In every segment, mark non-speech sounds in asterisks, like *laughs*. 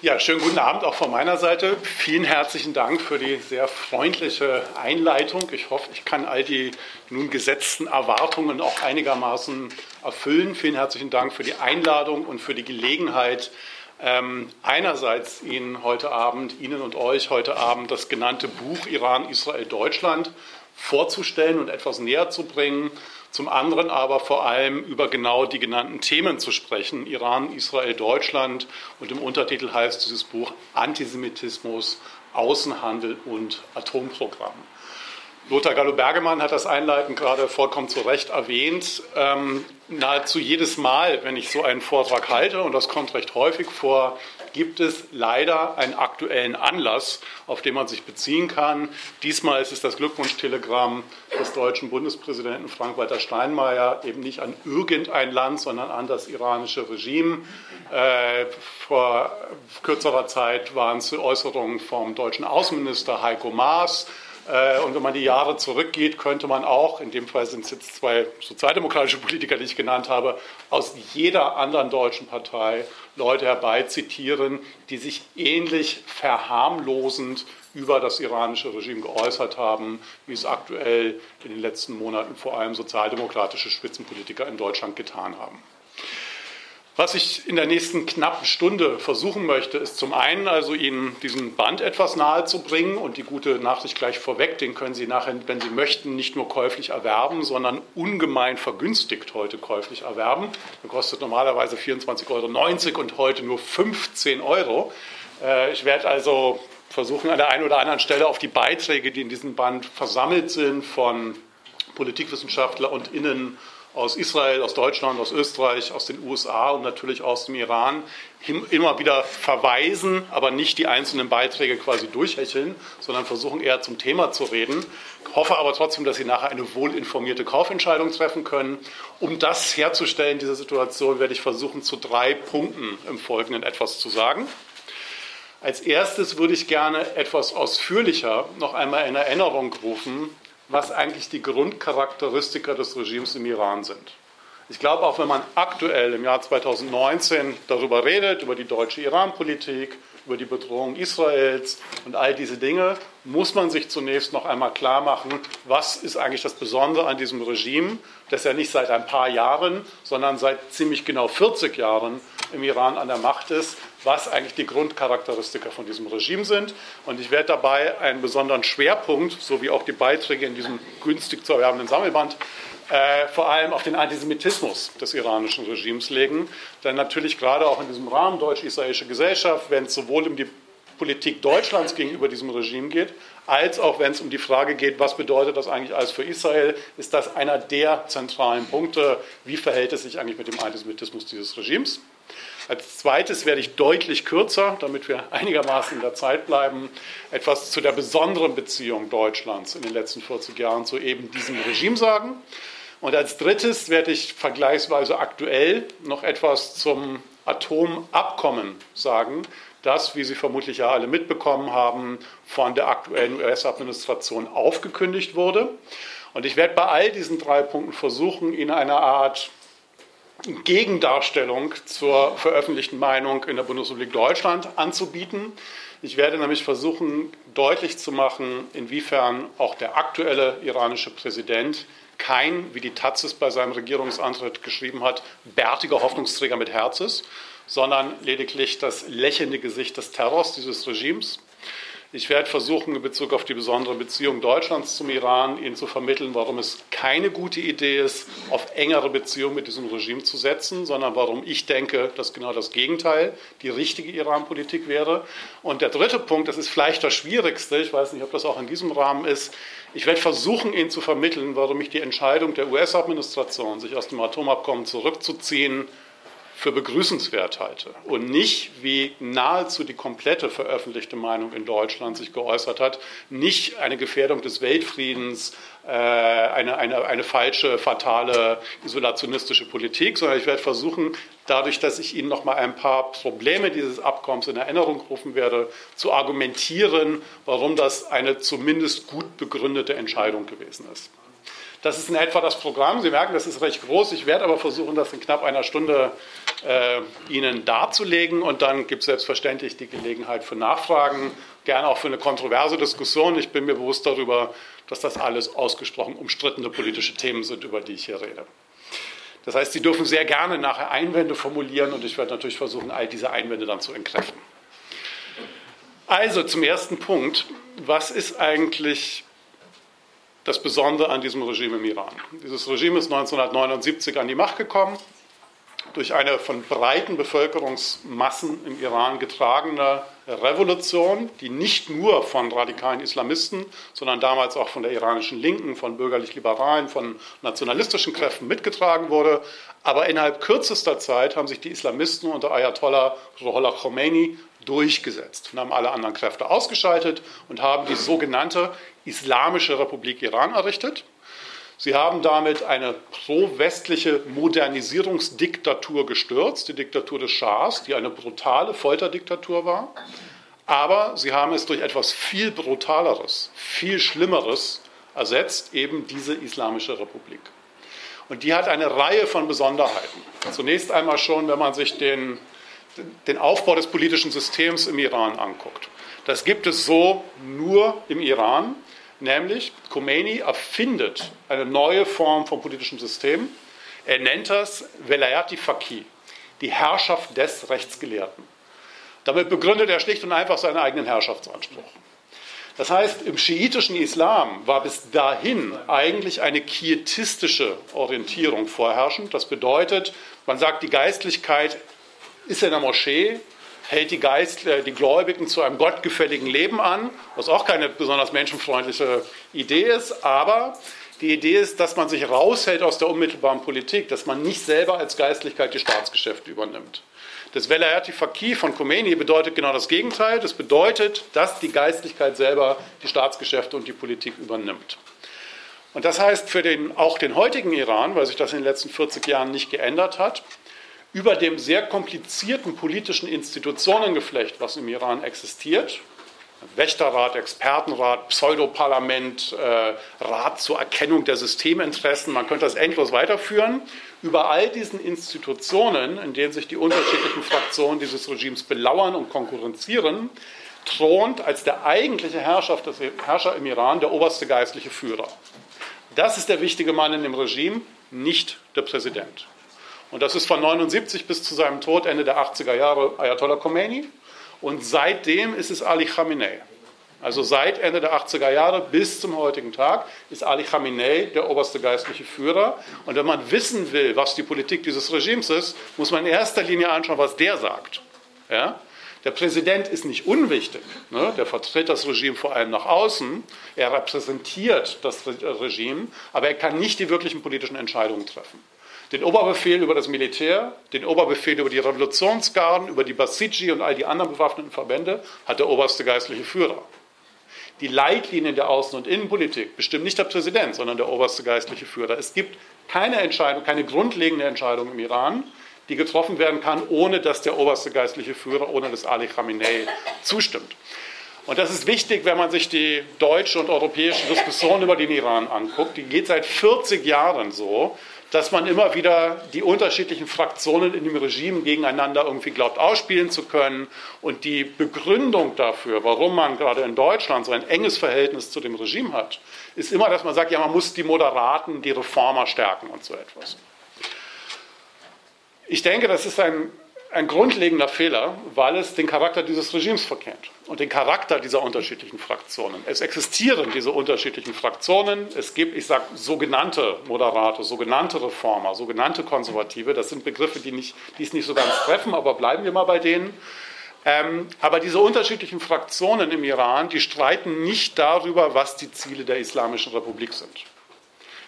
Ja, schönen guten Abend auch von meiner Seite. Vielen herzlichen Dank für die sehr freundliche Einleitung. Ich hoffe, ich kann all die nun gesetzten Erwartungen auch einigermaßen erfüllen. Vielen herzlichen Dank für die Einladung und für die Gelegenheit, ähm, einerseits Ihnen heute Abend, Ihnen und euch heute Abend das genannte Buch Iran, Israel, Deutschland vorzustellen und etwas näher zu bringen zum anderen aber vor allem über genau die genannten Themen zu sprechen, Iran, Israel, Deutschland. Und im Untertitel heißt dieses Buch Antisemitismus, Außenhandel und Atomprogramm. Lothar Gallo-Bergemann hat das einleitend gerade vollkommen zu Recht erwähnt. Ähm, nahezu jedes Mal, wenn ich so einen Vortrag halte, und das kommt recht häufig vor, gibt es leider einen aktuellen Anlass, auf den man sich beziehen kann. Diesmal ist es das Glückwunschtelegramm des deutschen Bundespräsidenten Frank-Walter Steinmeier, eben nicht an irgendein Land, sondern an das iranische Regime. Äh, vor kürzerer Zeit waren es Äußerungen vom deutschen Außenminister Heiko Maas. Äh, und wenn man die Jahre zurückgeht, könnte man auch, in dem Fall sind es jetzt zwei sozialdemokratische Politiker, die ich genannt habe, aus jeder anderen deutschen Partei Leute herbeizitieren, die sich ähnlich verharmlosend über das iranische Regime geäußert haben, wie es aktuell in den letzten Monaten vor allem sozialdemokratische Spitzenpolitiker in Deutschland getan haben. Was ich in der nächsten knappen Stunde versuchen möchte, ist zum einen also Ihnen diesen Band etwas nahe zu bringen und die gute Nachricht gleich vorweg, den können Sie nachher, wenn Sie möchten, nicht nur käuflich erwerben, sondern ungemein vergünstigt heute käuflich erwerben. Der kostet normalerweise 24,90 Euro und heute nur 15 Euro. Äh, ich werde also versuchen, an der einen oder anderen Stelle auf die Beiträge, die in diesem Band versammelt sind, von Politikwissenschaftler und Innen aus Israel, aus Deutschland, aus Österreich, aus den USA und natürlich aus dem Iran immer wieder verweisen, aber nicht die einzelnen Beiträge quasi durchhecheln, sondern versuchen eher zum Thema zu reden. Ich hoffe aber trotzdem, dass Sie nachher eine wohlinformierte Kaufentscheidung treffen können. Um das herzustellen, diese Situation, werde ich versuchen, zu drei Punkten im Folgenden etwas zu sagen. Als erstes würde ich gerne etwas ausführlicher noch einmal in Erinnerung rufen, was eigentlich die Grundcharakteristika des Regimes im Iran sind. Ich glaube, auch wenn man aktuell im Jahr 2019 darüber redet, über die deutsche Iran-Politik, über die Bedrohung Israels und all diese Dinge, muss man sich zunächst noch einmal klar machen, was ist eigentlich das Besondere an diesem Regime, das ja nicht seit ein paar Jahren, sondern seit ziemlich genau 40 Jahren im Iran an der Macht ist, was eigentlich die Grundcharakteristika von diesem Regime sind. Und ich werde dabei einen besonderen Schwerpunkt, so wie auch die Beiträge in diesem günstig zu erwerbenden Sammelband, äh, vor allem auf den Antisemitismus des iranischen Regimes legen. Denn natürlich gerade auch in diesem Rahmen deutsch-israelische Gesellschaft, wenn es sowohl um die Politik Deutschlands gegenüber diesem Regime geht, als auch wenn es um die Frage geht, was bedeutet das eigentlich alles für Israel, ist das einer der zentralen Punkte, wie verhält es sich eigentlich mit dem Antisemitismus dieses Regimes. Als zweites werde ich deutlich kürzer, damit wir *laughs* einigermaßen in der Zeit bleiben, etwas zu der besonderen Beziehung Deutschlands in den letzten 40 Jahren zu eben diesem Regime sagen. Und als drittes werde ich vergleichsweise aktuell noch etwas zum Atomabkommen sagen, das, wie Sie vermutlich ja alle mitbekommen haben, von der aktuellen US-Administration aufgekündigt wurde. Und ich werde bei all diesen drei Punkten versuchen, Ihnen eine Art Gegendarstellung zur veröffentlichten Meinung in der Bundesrepublik Deutschland anzubieten. Ich werde nämlich versuchen, deutlich zu machen, inwiefern auch der aktuelle iranische Präsident kein, wie die Taz es bei seinem Regierungsantritt geschrieben hat, bärtiger Hoffnungsträger mit Herz ist, sondern lediglich das lächelnde Gesicht des Terrors dieses Regimes. Ich werde versuchen, in Bezug auf die besondere Beziehung Deutschlands zum Iran Ihnen zu vermitteln, warum es keine gute Idee ist, auf engere Beziehungen mit diesem Regime zu setzen, sondern warum ich denke, dass genau das Gegenteil die richtige Iran-Politik wäre. Und der dritte Punkt, das ist vielleicht das Schwierigste, ich weiß nicht, ob das auch in diesem Rahmen ist, ich werde versuchen, Ihnen zu vermitteln, warum ich die Entscheidung der US-Administration, sich aus dem Atomabkommen zurückzuziehen, für begrüßenswert halte und nicht, wie nahezu die komplette veröffentlichte Meinung in Deutschland sich geäußert hat, nicht eine Gefährdung des Weltfriedens, äh, eine, eine, eine falsche, fatale, isolationistische Politik, sondern ich werde versuchen, dadurch, dass ich Ihnen noch mal ein paar Probleme dieses Abkommens in Erinnerung rufen werde, zu argumentieren, warum das eine zumindest gut begründete Entscheidung gewesen ist. Das ist in etwa das Programm. Sie merken, das ist recht groß. Ich werde aber versuchen, das in knapp einer Stunde äh, Ihnen darzulegen. Und dann gibt es selbstverständlich die Gelegenheit für Nachfragen, gerne auch für eine kontroverse Diskussion. Ich bin mir bewusst darüber, dass das alles ausgesprochen umstrittene politische Themen sind, über die ich hier rede. Das heißt, Sie dürfen sehr gerne nachher Einwände formulieren und ich werde natürlich versuchen, all diese Einwände dann zu entkräften. Also zum ersten Punkt. Was ist eigentlich das Besondere an diesem Regime im Iran? Dieses Regime ist 1979 an die Macht gekommen durch eine von breiten Bevölkerungsmassen im Iran getragene Revolution, die nicht nur von radikalen Islamisten, sondern damals auch von der iranischen Linken, von bürgerlich-liberalen, von nationalistischen Kräften mitgetragen wurde. Aber innerhalb kürzester Zeit haben sich die Islamisten unter Ayatollah Ruhollah Khomeini durchgesetzt und haben alle anderen Kräfte ausgeschaltet und haben die sogenannte Islamische Republik Iran errichtet. Sie haben damit eine pro-westliche Modernisierungsdiktatur gestürzt, die Diktatur des Schahs, die eine brutale Folterdiktatur war. Aber sie haben es durch etwas viel Brutaleres, viel Schlimmeres ersetzt, eben diese Islamische Republik. Und die hat eine Reihe von Besonderheiten. Zunächst einmal schon, wenn man sich den, den Aufbau des politischen Systems im Iran anguckt. Das gibt es so nur im Iran. Nämlich, Khomeini erfindet eine neue Form von politischem System. Er nennt das Velayati Faqih, die Herrschaft des Rechtsgelehrten. Damit begründet er schlicht und einfach seinen eigenen Herrschaftsanspruch. Das heißt, im schiitischen Islam war bis dahin eigentlich eine quietistische Orientierung vorherrschend. Das bedeutet, man sagt, die Geistlichkeit ist in der Moschee, hält die, Geist, äh, die Gläubigen zu einem gottgefälligen Leben an, was auch keine besonders menschenfreundliche Idee ist, aber die Idee ist, dass man sich raushält aus der unmittelbaren Politik, dass man nicht selber als Geistlichkeit die Staatsgeschäfte übernimmt. Das Velayati Faqih von Khomeini bedeutet genau das Gegenteil. Das bedeutet, dass die Geistlichkeit selber die Staatsgeschäfte und die Politik übernimmt. Und das heißt für den, auch den heutigen Iran, weil sich das in den letzten 40 Jahren nicht geändert hat, über dem sehr komplizierten politischen Institutionengeflecht, was im Iran existiert, Wächterrat, Expertenrat, Pseudoparlament, äh, Rat zur Erkennung der Systeminteressen, man könnte das endlos weiterführen. Über all diesen Institutionen, in denen sich die unterschiedlichen Fraktionen dieses Regimes belauern und konkurrenzieren, thront als der eigentliche Herrschaft, Herrscher im Iran der oberste geistliche Führer. Das ist der wichtige Mann in dem Regime, nicht der Präsident. Und das ist von 79 bis zu seinem Tod Ende der 80er Jahre Ayatollah Khomeini. Und seitdem ist es Ali Khamenei. Also seit Ende der 80er Jahre bis zum heutigen Tag ist Ali Khamenei der oberste geistliche Führer. Und wenn man wissen will, was die Politik dieses Regimes ist, muss man in erster Linie anschauen, was der sagt. Ja? Der Präsident ist nicht unwichtig. Ne? Der vertritt das Regime vor allem nach außen. Er repräsentiert das Regime, aber er kann nicht die wirklichen politischen Entscheidungen treffen den Oberbefehl über das Militär, den Oberbefehl über die Revolutionsgarden, über die Basiji und all die anderen bewaffneten Verbände hat der oberste geistliche Führer. Die Leitlinien der Außen- und Innenpolitik bestimmt nicht der Präsident, sondern der oberste geistliche Führer. Es gibt keine Entscheidung, keine grundlegende Entscheidung im Iran, die getroffen werden kann, ohne dass der oberste geistliche Führer, ohne dass Ali Khamenei zustimmt. Und das ist wichtig, wenn man sich die deutsche und europäische Diskussion über den Iran anguckt. Die geht seit 40 Jahren so, dass man immer wieder die unterschiedlichen Fraktionen in dem Regime gegeneinander irgendwie glaubt ausspielen zu können. Und die Begründung dafür, warum man gerade in Deutschland so ein enges Verhältnis zu dem Regime hat, ist immer, dass man sagt, ja, man muss die Moderaten, die Reformer stärken und so etwas. Ich denke, das ist ein ein grundlegender Fehler, weil es den Charakter dieses Regimes verkennt und den Charakter dieser unterschiedlichen Fraktionen. Es existieren diese unterschiedlichen Fraktionen. Es gibt, ich sage, sogenannte Moderate, sogenannte Reformer, sogenannte Konservative. Das sind Begriffe, die, nicht, die es nicht so ganz treffen, aber bleiben wir mal bei denen. Ähm, aber diese unterschiedlichen Fraktionen im Iran, die streiten nicht darüber, was die Ziele der Islamischen Republik sind.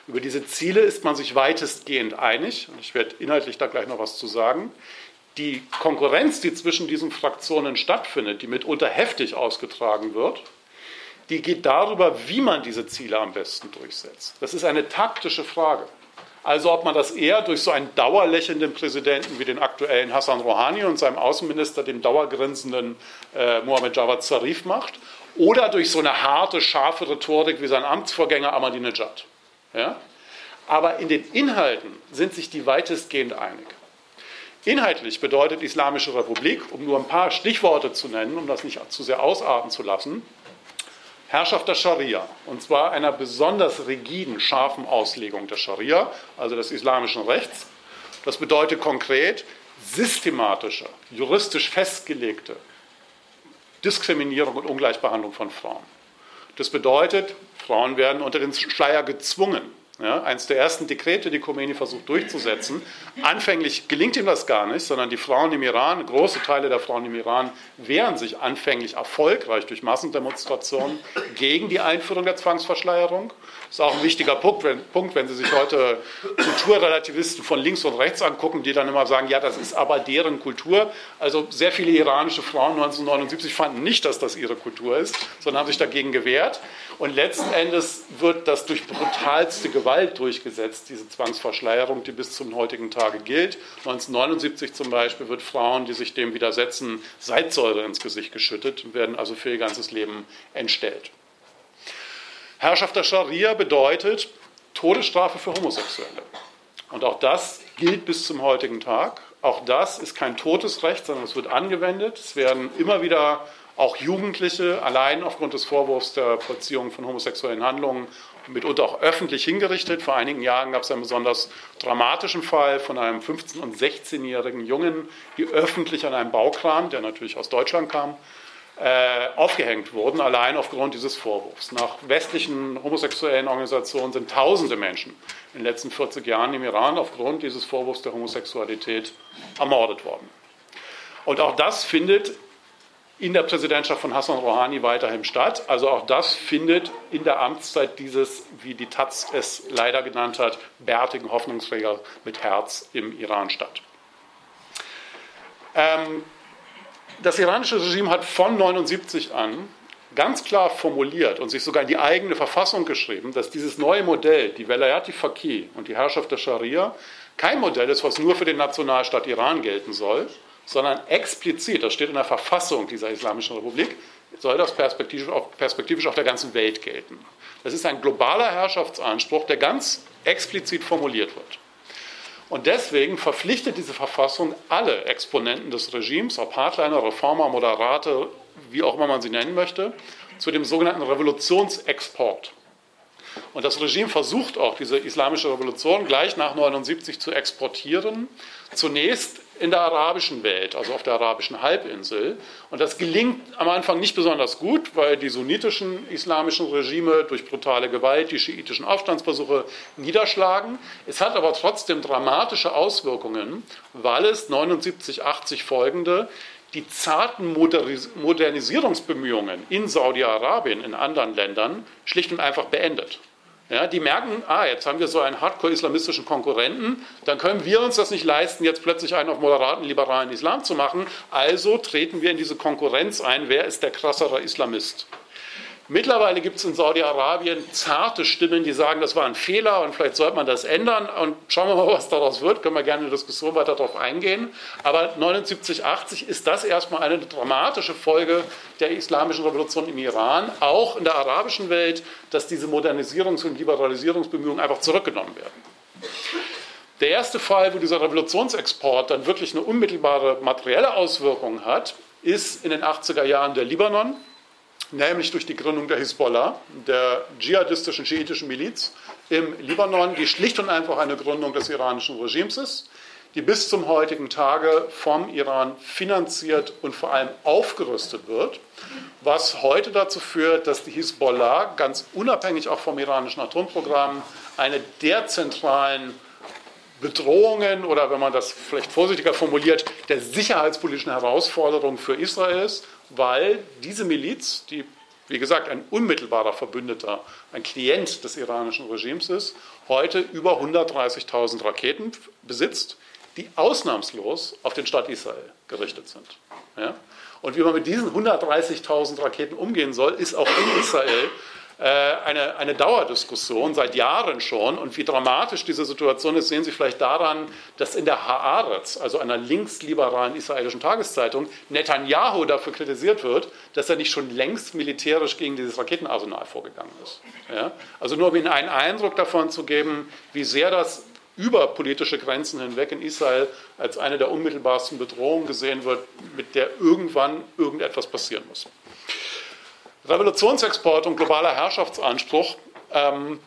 Über diese Ziele ist man sich weitestgehend einig, und ich werde inhaltlich da gleich noch was zu sagen die Konkurrenz, die zwischen diesen Fraktionen stattfindet, die mitunter heftig ausgetragen wird, die geht darüber, wie man diese Ziele am besten durchsetzt. Das ist eine taktische Frage. Also ob man das eher durch so einen dauerlächelnden Präsidenten wie den aktuellen Hassan Rouhani und seinem Außenminister, dem dauergrinsenden äh, Mohammed Javad Zarif macht, oder durch so eine harte, scharfe Rhetorik wie sein Amtsvorgänger Ahmadinejad. Ja? Aber in den Inhalten sind sich die weitestgehend einig. Inhaltlich bedeutet Islamische Republik, um nur ein paar Stichworte zu nennen, um das nicht zu sehr ausarten zu lassen, Herrschaft der Scharia, und zwar einer besonders rigiden, scharfen Auslegung der Scharia, also des islamischen Rechts. Das bedeutet konkret systematische, juristisch festgelegte Diskriminierung und Ungleichbehandlung von Frauen. Das bedeutet, Frauen werden unter den Schleier gezwungen. Ja, eines der ersten Dekrete, die Khomeini versucht durchzusetzen. Anfänglich gelingt ihm das gar nicht, sondern die Frauen im Iran, große Teile der Frauen im Iran, wehren sich anfänglich erfolgreich durch Massendemonstrationen gegen die Einführung der Zwangsverschleierung. Das ist auch ein wichtiger Punkt wenn, Punkt, wenn Sie sich heute Kulturrelativisten von links und rechts angucken, die dann immer sagen, ja, das ist aber deren Kultur. Also sehr viele iranische Frauen 1979 fanden nicht, dass das ihre Kultur ist, sondern haben sich dagegen gewehrt. Und letzten Endes wird das durch brutalste Gewalt durchgesetzt, diese Zwangsverschleierung, die bis zum heutigen Tage gilt. 1979 zum Beispiel wird Frauen, die sich dem widersetzen, Salzsäure ins Gesicht geschüttet und werden also für ihr ganzes Leben entstellt. Herrschaft der Scharia bedeutet Todesstrafe für Homosexuelle. Und auch das gilt bis zum heutigen Tag. Auch das ist kein totes Recht, sondern es wird angewendet. Es werden immer wieder auch Jugendliche allein aufgrund des Vorwurfs der Vollziehung von homosexuellen Handlungen mitunter auch öffentlich hingerichtet. Vor einigen Jahren gab es einen besonders dramatischen Fall von einem 15- und 16-jährigen Jungen, die öffentlich an einem Baukran, der natürlich aus Deutschland kam, aufgehängt wurden, allein aufgrund dieses Vorwurfs. Nach westlichen homosexuellen Organisationen sind tausende Menschen in den letzten 40 Jahren im Iran aufgrund dieses Vorwurfs der Homosexualität ermordet worden. Und auch das findet in der Präsidentschaft von Hassan Rouhani weiterhin statt. Also auch das findet in der Amtszeit dieses, wie die Taz es leider genannt hat, bärtigen Hoffnungsträger mit Herz im Iran statt. Ähm, das iranische Regime hat von 1979 an ganz klar formuliert und sich sogar in die eigene Verfassung geschrieben, dass dieses neue Modell, die Velayati Faqih und die Herrschaft der Scharia, kein Modell ist, was nur für den Nationalstaat Iran gelten soll, sondern explizit, das steht in der Verfassung dieser Islamischen Republik, soll das perspektivisch auf, perspektivisch auf der ganzen Welt gelten. Das ist ein globaler Herrschaftsanspruch, der ganz explizit formuliert wird. Und deswegen verpflichtet diese Verfassung alle Exponenten des Regimes, ob Hardliner, Reformer, Moderate, wie auch immer man sie nennen möchte, zu dem sogenannten Revolutionsexport. Und das Regime versucht auch, diese islamische Revolution gleich nach 79 zu exportieren. Zunächst in der arabischen Welt, also auf der arabischen Halbinsel. Und das gelingt am Anfang nicht besonders gut, weil die sunnitischen islamischen Regime durch brutale Gewalt die schiitischen Aufstandsversuche niederschlagen. Es hat aber trotzdem dramatische Auswirkungen, weil es 79, 80 folgende die zarten Modernisierungsbemühungen in Saudi-Arabien, in anderen Ländern, schlicht und einfach beendet. Ja, die merken, ah, jetzt haben wir so einen hardcore-islamistischen Konkurrenten, dann können wir uns das nicht leisten, jetzt plötzlich einen auf moderaten, liberalen Islam zu machen. Also treten wir in diese Konkurrenz ein, wer ist der krassere Islamist. Mittlerweile gibt es in Saudi-Arabien zarte Stimmen, die sagen, das war ein Fehler und vielleicht sollte man das ändern. Und schauen wir mal, was daraus wird. Können wir gerne in der Diskussion weiter darauf eingehen. Aber 79, 80 ist das erstmal eine dramatische Folge der islamischen Revolution im Iran, auch in der arabischen Welt, dass diese Modernisierungs- und Liberalisierungsbemühungen einfach zurückgenommen werden. Der erste Fall, wo dieser Revolutionsexport dann wirklich eine unmittelbare materielle Auswirkung hat, ist in den 80er Jahren der Libanon nämlich durch die Gründung der Hisbollah, der dschihadistischen schiitischen Miliz im Libanon, die schlicht und einfach eine Gründung des iranischen Regimes ist, die bis zum heutigen Tage vom Iran finanziert und vor allem aufgerüstet wird, was heute dazu führt, dass die Hisbollah ganz unabhängig auch vom iranischen Atomprogramm eine der zentralen Bedrohungen oder wenn man das vielleicht vorsichtiger formuliert, der sicherheitspolitischen Herausforderung für Israel ist weil diese Miliz, die wie gesagt ein unmittelbarer Verbündeter, ein Klient des iranischen Regimes ist, heute über 130.000 Raketen besitzt, die ausnahmslos auf den Staat Israel gerichtet sind. Ja? Und wie man mit diesen 130.000 Raketen umgehen soll, ist auch in Israel eine, eine Dauerdiskussion seit Jahren schon. Und wie dramatisch diese Situation ist, sehen Sie vielleicht daran, dass in der Haaretz, also einer linksliberalen israelischen Tageszeitung, Netanyahu dafür kritisiert wird, dass er nicht schon längst militärisch gegen dieses Raketenarsenal vorgegangen ist. Ja? Also nur um Ihnen einen Eindruck davon zu geben, wie sehr das über politische Grenzen hinweg in Israel als eine der unmittelbarsten Bedrohungen gesehen wird, mit der irgendwann irgendetwas passieren muss. Revolutionsexport und globaler Herrschaftsanspruch ähm,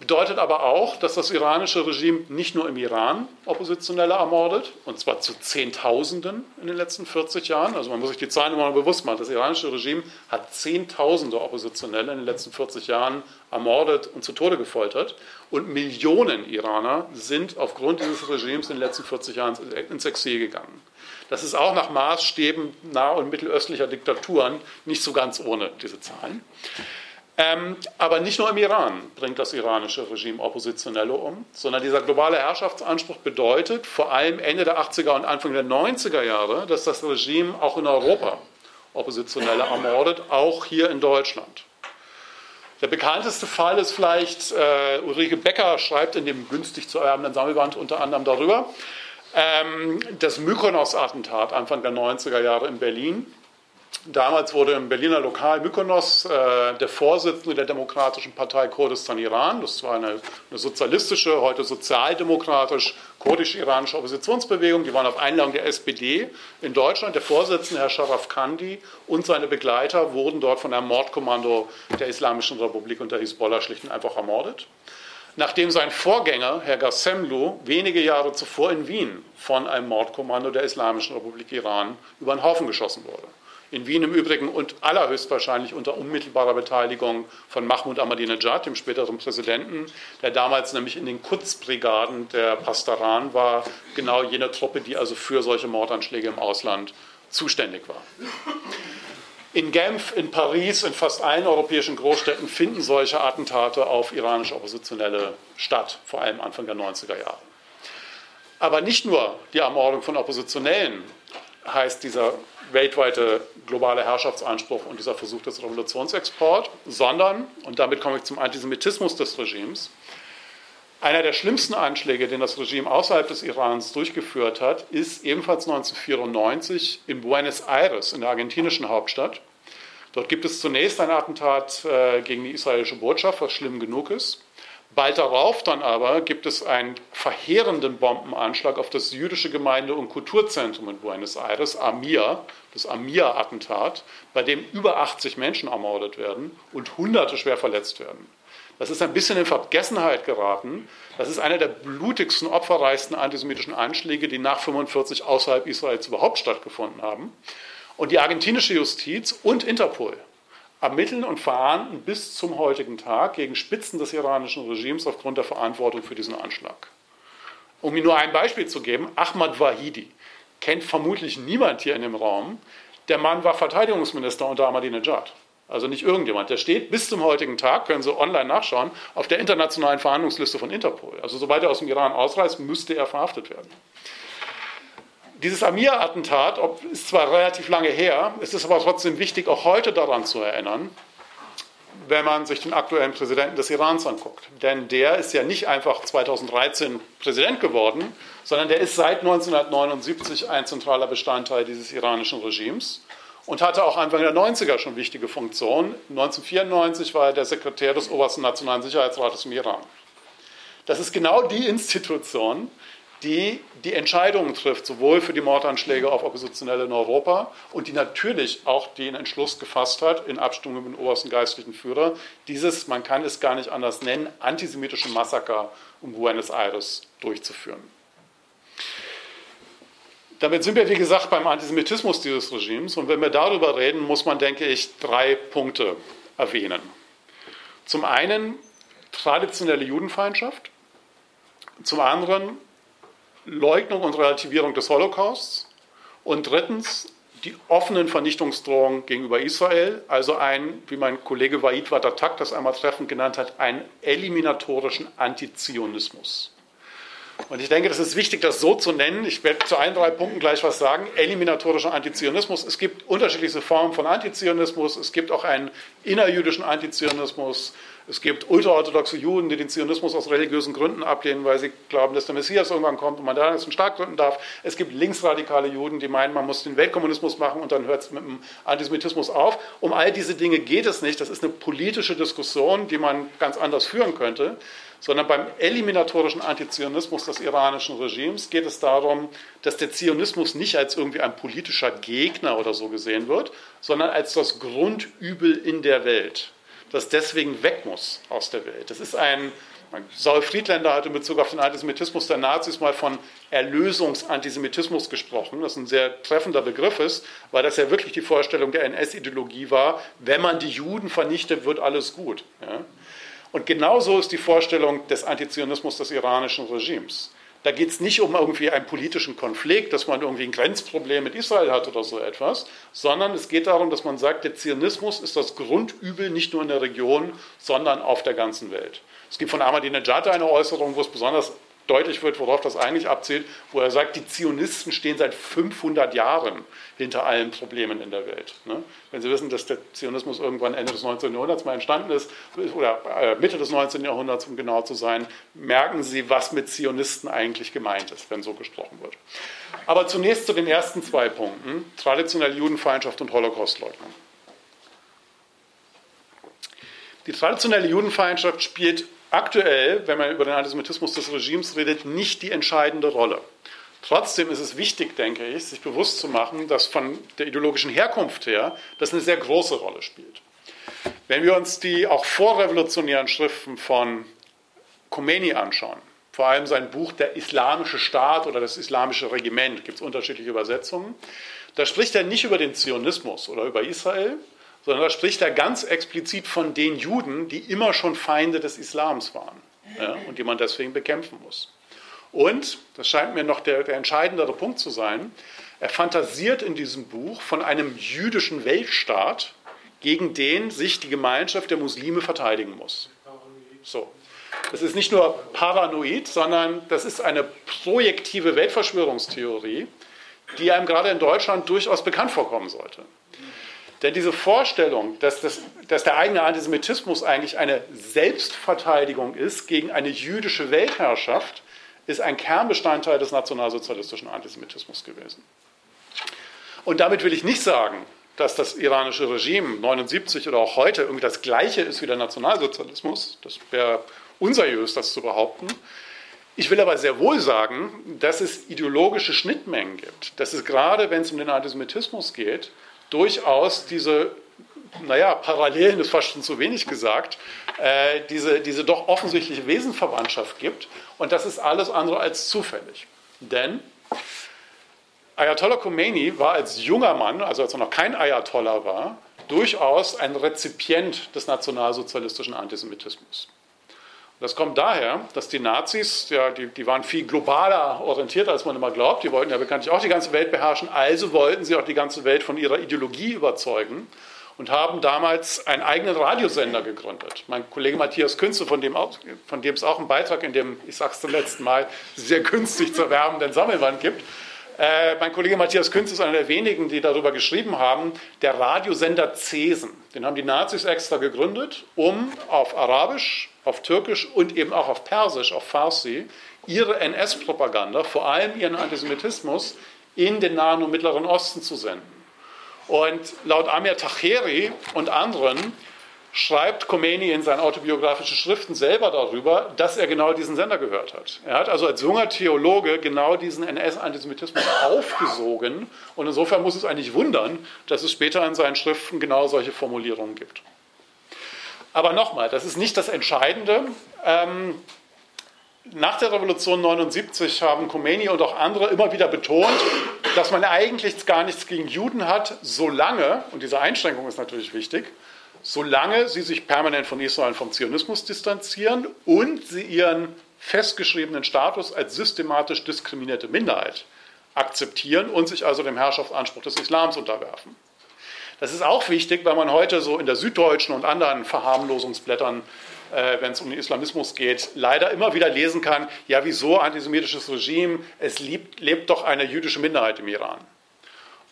bedeutet aber auch, dass das iranische Regime nicht nur im Iran Oppositionelle ermordet, und zwar zu Zehntausenden in den letzten 40 Jahren. Also man muss sich die Zahlen immer mal bewusst machen. Das iranische Regime hat Zehntausende Oppositionelle in den letzten 40 Jahren ermordet und zu Tode gefoltert. Und Millionen Iraner sind aufgrund dieses Regimes in den letzten 40 Jahren ins Exil gegangen. Das ist auch nach Maßstäben nah- und mittelöstlicher Diktaturen nicht so ganz ohne diese Zahlen. Ähm, aber nicht nur im Iran bringt das iranische Regime Oppositionelle um, sondern dieser globale Herrschaftsanspruch bedeutet vor allem Ende der 80er und Anfang der 90er Jahre, dass das Regime auch in Europa Oppositionelle ermordet, auch hier in Deutschland. Der bekannteste Fall ist vielleicht, äh, Ulrike Becker schreibt in dem günstig zu erwerbenden Sammelband unter anderem darüber, ähm, das Mykonos-Attentat Anfang der 90er Jahre in Berlin. Damals wurde im Berliner Lokal Mykonos äh, der Vorsitzende der Demokratischen Partei Kurdistan Iran, das war eine, eine sozialistische, heute sozialdemokratisch kurdisch-iranische Oppositionsbewegung, die waren auf Einladung der SPD in Deutschland. Der Vorsitzende, Herr Sharaf Kandi, und seine Begleiter wurden dort von einem Mordkommando der Islamischen Republik und der Hisbollah schlicht und einfach ermordet nachdem sein Vorgänger, Herr Gassemlu, wenige Jahre zuvor in Wien von einem Mordkommando der Islamischen Republik Iran über den Haufen geschossen wurde. In Wien im Übrigen und allerhöchstwahrscheinlich unter unmittelbarer Beteiligung von Mahmoud Ahmadinejad, dem späteren Präsidenten, der damals nämlich in den Kutzbrigaden der Pastaran war, genau jene Truppe, die also für solche Mordanschläge im Ausland zuständig war. In Genf, in Paris, in fast allen europäischen Großstädten finden solche Attentate auf iranische Oppositionelle statt, vor allem Anfang der 90er Jahre. Aber nicht nur die Ermordung von Oppositionellen heißt dieser weltweite globale Herrschaftsanspruch und dieser Versuch des Revolutionsexports, sondern, und damit komme ich zum Antisemitismus des Regimes, einer der schlimmsten Anschläge, den das Regime außerhalb des Irans durchgeführt hat, ist ebenfalls 1994 in Buenos Aires, in der argentinischen Hauptstadt. Dort gibt es zunächst ein Attentat äh, gegen die israelische Botschaft, was schlimm genug ist. Bald darauf dann aber gibt es einen verheerenden Bombenanschlag auf das jüdische Gemeinde- und Kulturzentrum in Buenos Aires, Amir, das Amir-Attentat, bei dem über 80 Menschen ermordet werden und Hunderte schwer verletzt werden. Das ist ein bisschen in Vergessenheit geraten. Das ist einer der blutigsten, opferreichsten antisemitischen Anschläge, die nach 1945 außerhalb Israels überhaupt stattgefunden haben. Und die argentinische Justiz und Interpol ermitteln und verahnden bis zum heutigen Tag gegen Spitzen des iranischen Regimes aufgrund der Verantwortung für diesen Anschlag. Um Ihnen nur ein Beispiel zu geben, Ahmad Wahidi kennt vermutlich niemand hier in dem Raum. Der Mann war Verteidigungsminister unter Ahmadinejad. Also nicht irgendjemand. Der steht bis zum heutigen Tag, können Sie online nachschauen, auf der internationalen Verhandlungsliste von Interpol. Also sobald er aus dem Iran ausreist, müsste er verhaftet werden. Dieses Amir-Attentat ist zwar relativ lange her, es ist aber trotzdem wichtig, auch heute daran zu erinnern, wenn man sich den aktuellen Präsidenten des Irans anguckt. Denn der ist ja nicht einfach 2013 Präsident geworden, sondern der ist seit 1979 ein zentraler Bestandteil dieses iranischen Regimes und hatte auch Anfang der 90er schon wichtige Funktionen. 1994 war er der Sekretär des obersten Nationalen Sicherheitsrates im Iran. Das ist genau die Institution, die die Entscheidungen trifft, sowohl für die Mordanschläge auf Oppositionelle in Europa und die natürlich auch den Entschluss gefasst hat, in Abstimmung mit dem obersten geistlichen Führer, dieses, man kann es gar nicht anders nennen, antisemitische Massaker um Buenos Aires durchzuführen. Damit sind wir, wie gesagt, beim Antisemitismus dieses Regimes. Und wenn wir darüber reden, muss man, denke ich, drei Punkte erwähnen. Zum einen traditionelle Judenfeindschaft, zum anderen Leugnung und Relativierung des Holocausts und drittens die offenen Vernichtungsdrohungen gegenüber Israel, also ein, wie mein Kollege Waid Watatak das einmal treffend genannt hat, einen eliminatorischen Antizionismus. Und ich denke, das ist wichtig, das so zu nennen. Ich werde zu ein, drei Punkten gleich was sagen. Eliminatorischer Antizionismus. Es gibt unterschiedliche Formen von Antizionismus. Es gibt auch einen innerjüdischen Antizionismus. Es gibt ultraorthodoxe Juden, die den Zionismus aus religiösen Gründen ablehnen, weil sie glauben, dass der Messias irgendwann kommt und man da einen Staat gründen darf. Es gibt linksradikale Juden, die meinen, man muss den Weltkommunismus machen und dann hört es mit dem Antisemitismus auf. Um all diese Dinge geht es nicht. Das ist eine politische Diskussion, die man ganz anders führen könnte. Sondern beim eliminatorischen Antizionismus des iranischen Regimes geht es darum, dass der Zionismus nicht als irgendwie ein politischer Gegner oder so gesehen wird, sondern als das Grundübel in der Welt das deswegen weg muss aus der Welt. Das ist ein, Saul Friedländer hat in Bezug auf den Antisemitismus der Nazis mal von Erlösungsantisemitismus gesprochen, das ein sehr treffender Begriff ist, weil das ja wirklich die Vorstellung der NS-Ideologie war, wenn man die Juden vernichtet, wird alles gut. Ja? Und genauso ist die Vorstellung des Antizionismus des iranischen Regimes. Da geht es nicht um irgendwie einen politischen Konflikt, dass man irgendwie ein Grenzproblem mit Israel hat oder so etwas, sondern es geht darum, dass man sagt, der Zionismus ist das Grundübel nicht nur in der Region, sondern auf der ganzen Welt. Es gibt von Ahmadinejad eine Äußerung, wo es besonders deutlich wird, worauf das eigentlich abzielt, wo er sagt, die Zionisten stehen seit 500 Jahren hinter allen Problemen in der Welt. Ne? Wenn Sie wissen, dass der Zionismus irgendwann Ende des 19. Jahrhunderts mal entstanden ist, oder äh, Mitte des 19. Jahrhunderts, um genau zu sein, merken Sie, was mit Zionisten eigentlich gemeint ist, wenn so gesprochen wird. Aber zunächst zu den ersten zwei Punkten, traditionelle Judenfeindschaft und Holocaustleugnung. Die traditionelle Judenfeindschaft spielt aktuell, wenn man über den Antisemitismus des Regimes redet, nicht die entscheidende Rolle. Trotzdem ist es wichtig, denke ich, sich bewusst zu machen, dass von der ideologischen Herkunft her das eine sehr große Rolle spielt. Wenn wir uns die auch vorrevolutionären Schriften von Khomeini anschauen, vor allem sein Buch Der Islamische Staat oder das Islamische Regiment, gibt es unterschiedliche Übersetzungen, da spricht er nicht über den Zionismus oder über Israel, sondern da spricht er ganz explizit von den Juden, die immer schon Feinde des Islams waren ja, und die man deswegen bekämpfen muss. Und, das scheint mir noch der, der entscheidendere Punkt zu sein, er fantasiert in diesem Buch von einem jüdischen Weltstaat, gegen den sich die Gemeinschaft der Muslime verteidigen muss. So. Das ist nicht nur paranoid, sondern das ist eine projektive Weltverschwörungstheorie, die einem gerade in Deutschland durchaus bekannt vorkommen sollte. Denn diese Vorstellung, dass, das, dass der eigene Antisemitismus eigentlich eine Selbstverteidigung ist gegen eine jüdische Weltherrschaft, ist ein Kernbestandteil des nationalsozialistischen Antisemitismus gewesen. Und damit will ich nicht sagen, dass das iranische Regime 79 oder auch heute irgendwie das gleiche ist wie der Nationalsozialismus. Das wäre unseriös, das zu behaupten. Ich will aber sehr wohl sagen, dass es ideologische Schnittmengen gibt. Dass es gerade, wenn es um den Antisemitismus geht, durchaus diese, naja, Parallelen ist fast schon zu wenig gesagt, äh, diese, diese doch offensichtliche Wesenverwandtschaft gibt. Und das ist alles andere als zufällig. Denn Ayatollah Khomeini war als junger Mann, also als er noch kein Ayatollah war, durchaus ein Rezipient des nationalsozialistischen Antisemitismus. Das kommt daher, dass die Nazis, ja, die, die, waren viel globaler orientiert, als man immer glaubt. Die wollten ja bekanntlich auch die ganze Welt beherrschen. Also wollten sie auch die ganze Welt von ihrer Ideologie überzeugen und haben damals einen eigenen Radiosender gegründet. Mein Kollege Matthias Künze, von dem, auch, von dem es auch einen Beitrag in dem, ich sage es zum letzten Mal, sehr günstig zu werbenden Sammelband gibt, äh, mein Kollege Matthias Künz ist einer der wenigen, die darüber geschrieben haben, der Radiosender Cesen. Den haben die Nazis extra gegründet, um auf Arabisch, auf Türkisch und eben auch auf Persisch, auf Farsi, ihre NS-Propaganda, vor allem ihren Antisemitismus, in den Nahen und Mittleren Osten zu senden. Und laut Amir Tacheri und anderen schreibt Khomeini in seinen autobiografischen Schriften selber darüber, dass er genau diesen Sender gehört hat. Er hat also als junger Theologe genau diesen NS-Antisemitismus aufgesogen und insofern muss es eigentlich wundern, dass es später in seinen Schriften genau solche Formulierungen gibt. Aber nochmal, das ist nicht das Entscheidende. Ähm, nach der Revolution 79 haben Khomeini und auch andere immer wieder betont, dass man eigentlich gar nichts gegen Juden hat, solange, und diese Einschränkung ist natürlich wichtig, solange sie sich permanent von Israel und vom Zionismus distanzieren und sie ihren festgeschriebenen Status als systematisch diskriminierte Minderheit akzeptieren und sich also dem Herrschaftsanspruch des Islams unterwerfen. Das ist auch wichtig, weil man heute so in der Süddeutschen und anderen Verharmlosungsblättern äh, wenn es um den Islamismus geht, leider immer wieder lesen kann, ja, wieso antisemitisches Regime, es lebt, lebt doch eine jüdische Minderheit im Iran.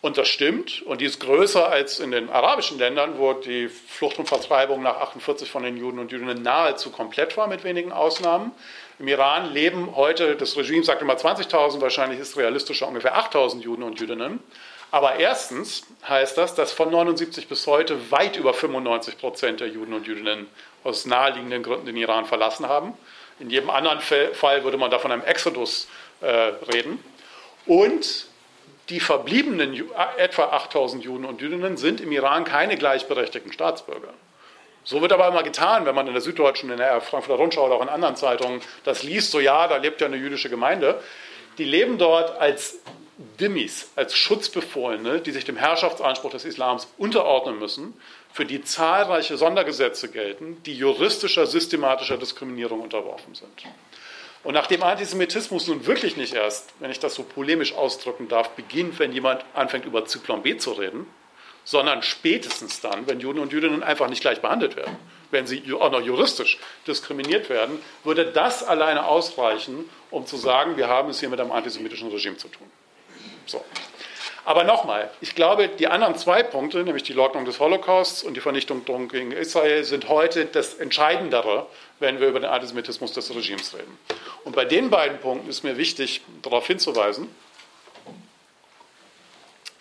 Und das stimmt, und die ist größer als in den arabischen Ländern, wo die Flucht und Vertreibung nach 48 von den Juden und Jüdinnen nahezu komplett war, mit wenigen Ausnahmen. Im Iran leben heute, das Regime sagt immer 20.000, wahrscheinlich ist realistischer ungefähr 8.000 Juden und Jüdinnen. Aber erstens heißt das, dass von 79 bis heute weit über 95 Prozent der Juden und Jüdinnen aus naheliegenden Gründen den Iran verlassen haben. In jedem anderen Fall würde man da von einem Exodus äh, reden. Und die verbliebenen etwa 8000 Juden und Jüdinnen sind im Iran keine gleichberechtigten Staatsbürger. So wird aber immer getan, wenn man in der Süddeutschen, in der Frankfurter Rundschau oder auch in anderen Zeitungen das liest, so ja, da lebt ja eine jüdische Gemeinde. Die leben dort als Dimmis, als Schutzbefohlene, die sich dem Herrschaftsanspruch des Islams unterordnen müssen, für die zahlreiche Sondergesetze gelten, die juristischer, systematischer Diskriminierung unterworfen sind. Und nachdem Antisemitismus nun wirklich nicht erst, wenn ich das so polemisch ausdrücken darf, beginnt, wenn jemand anfängt, über Zyklon B zu reden, sondern spätestens dann, wenn Juden und Jüdinnen einfach nicht gleich behandelt werden, wenn sie auch noch juristisch diskriminiert werden, würde das alleine ausreichen, um zu sagen, wir haben es hier mit einem antisemitischen Regime zu tun. So. Aber nochmal, ich glaube, die anderen zwei Punkte, nämlich die Leugnung des Holocausts und die Vernichtung gegen Israel, sind heute das Entscheidendere, wenn wir über den Antisemitismus des Regimes reden. Und bei den beiden Punkten ist mir wichtig, darauf hinzuweisen,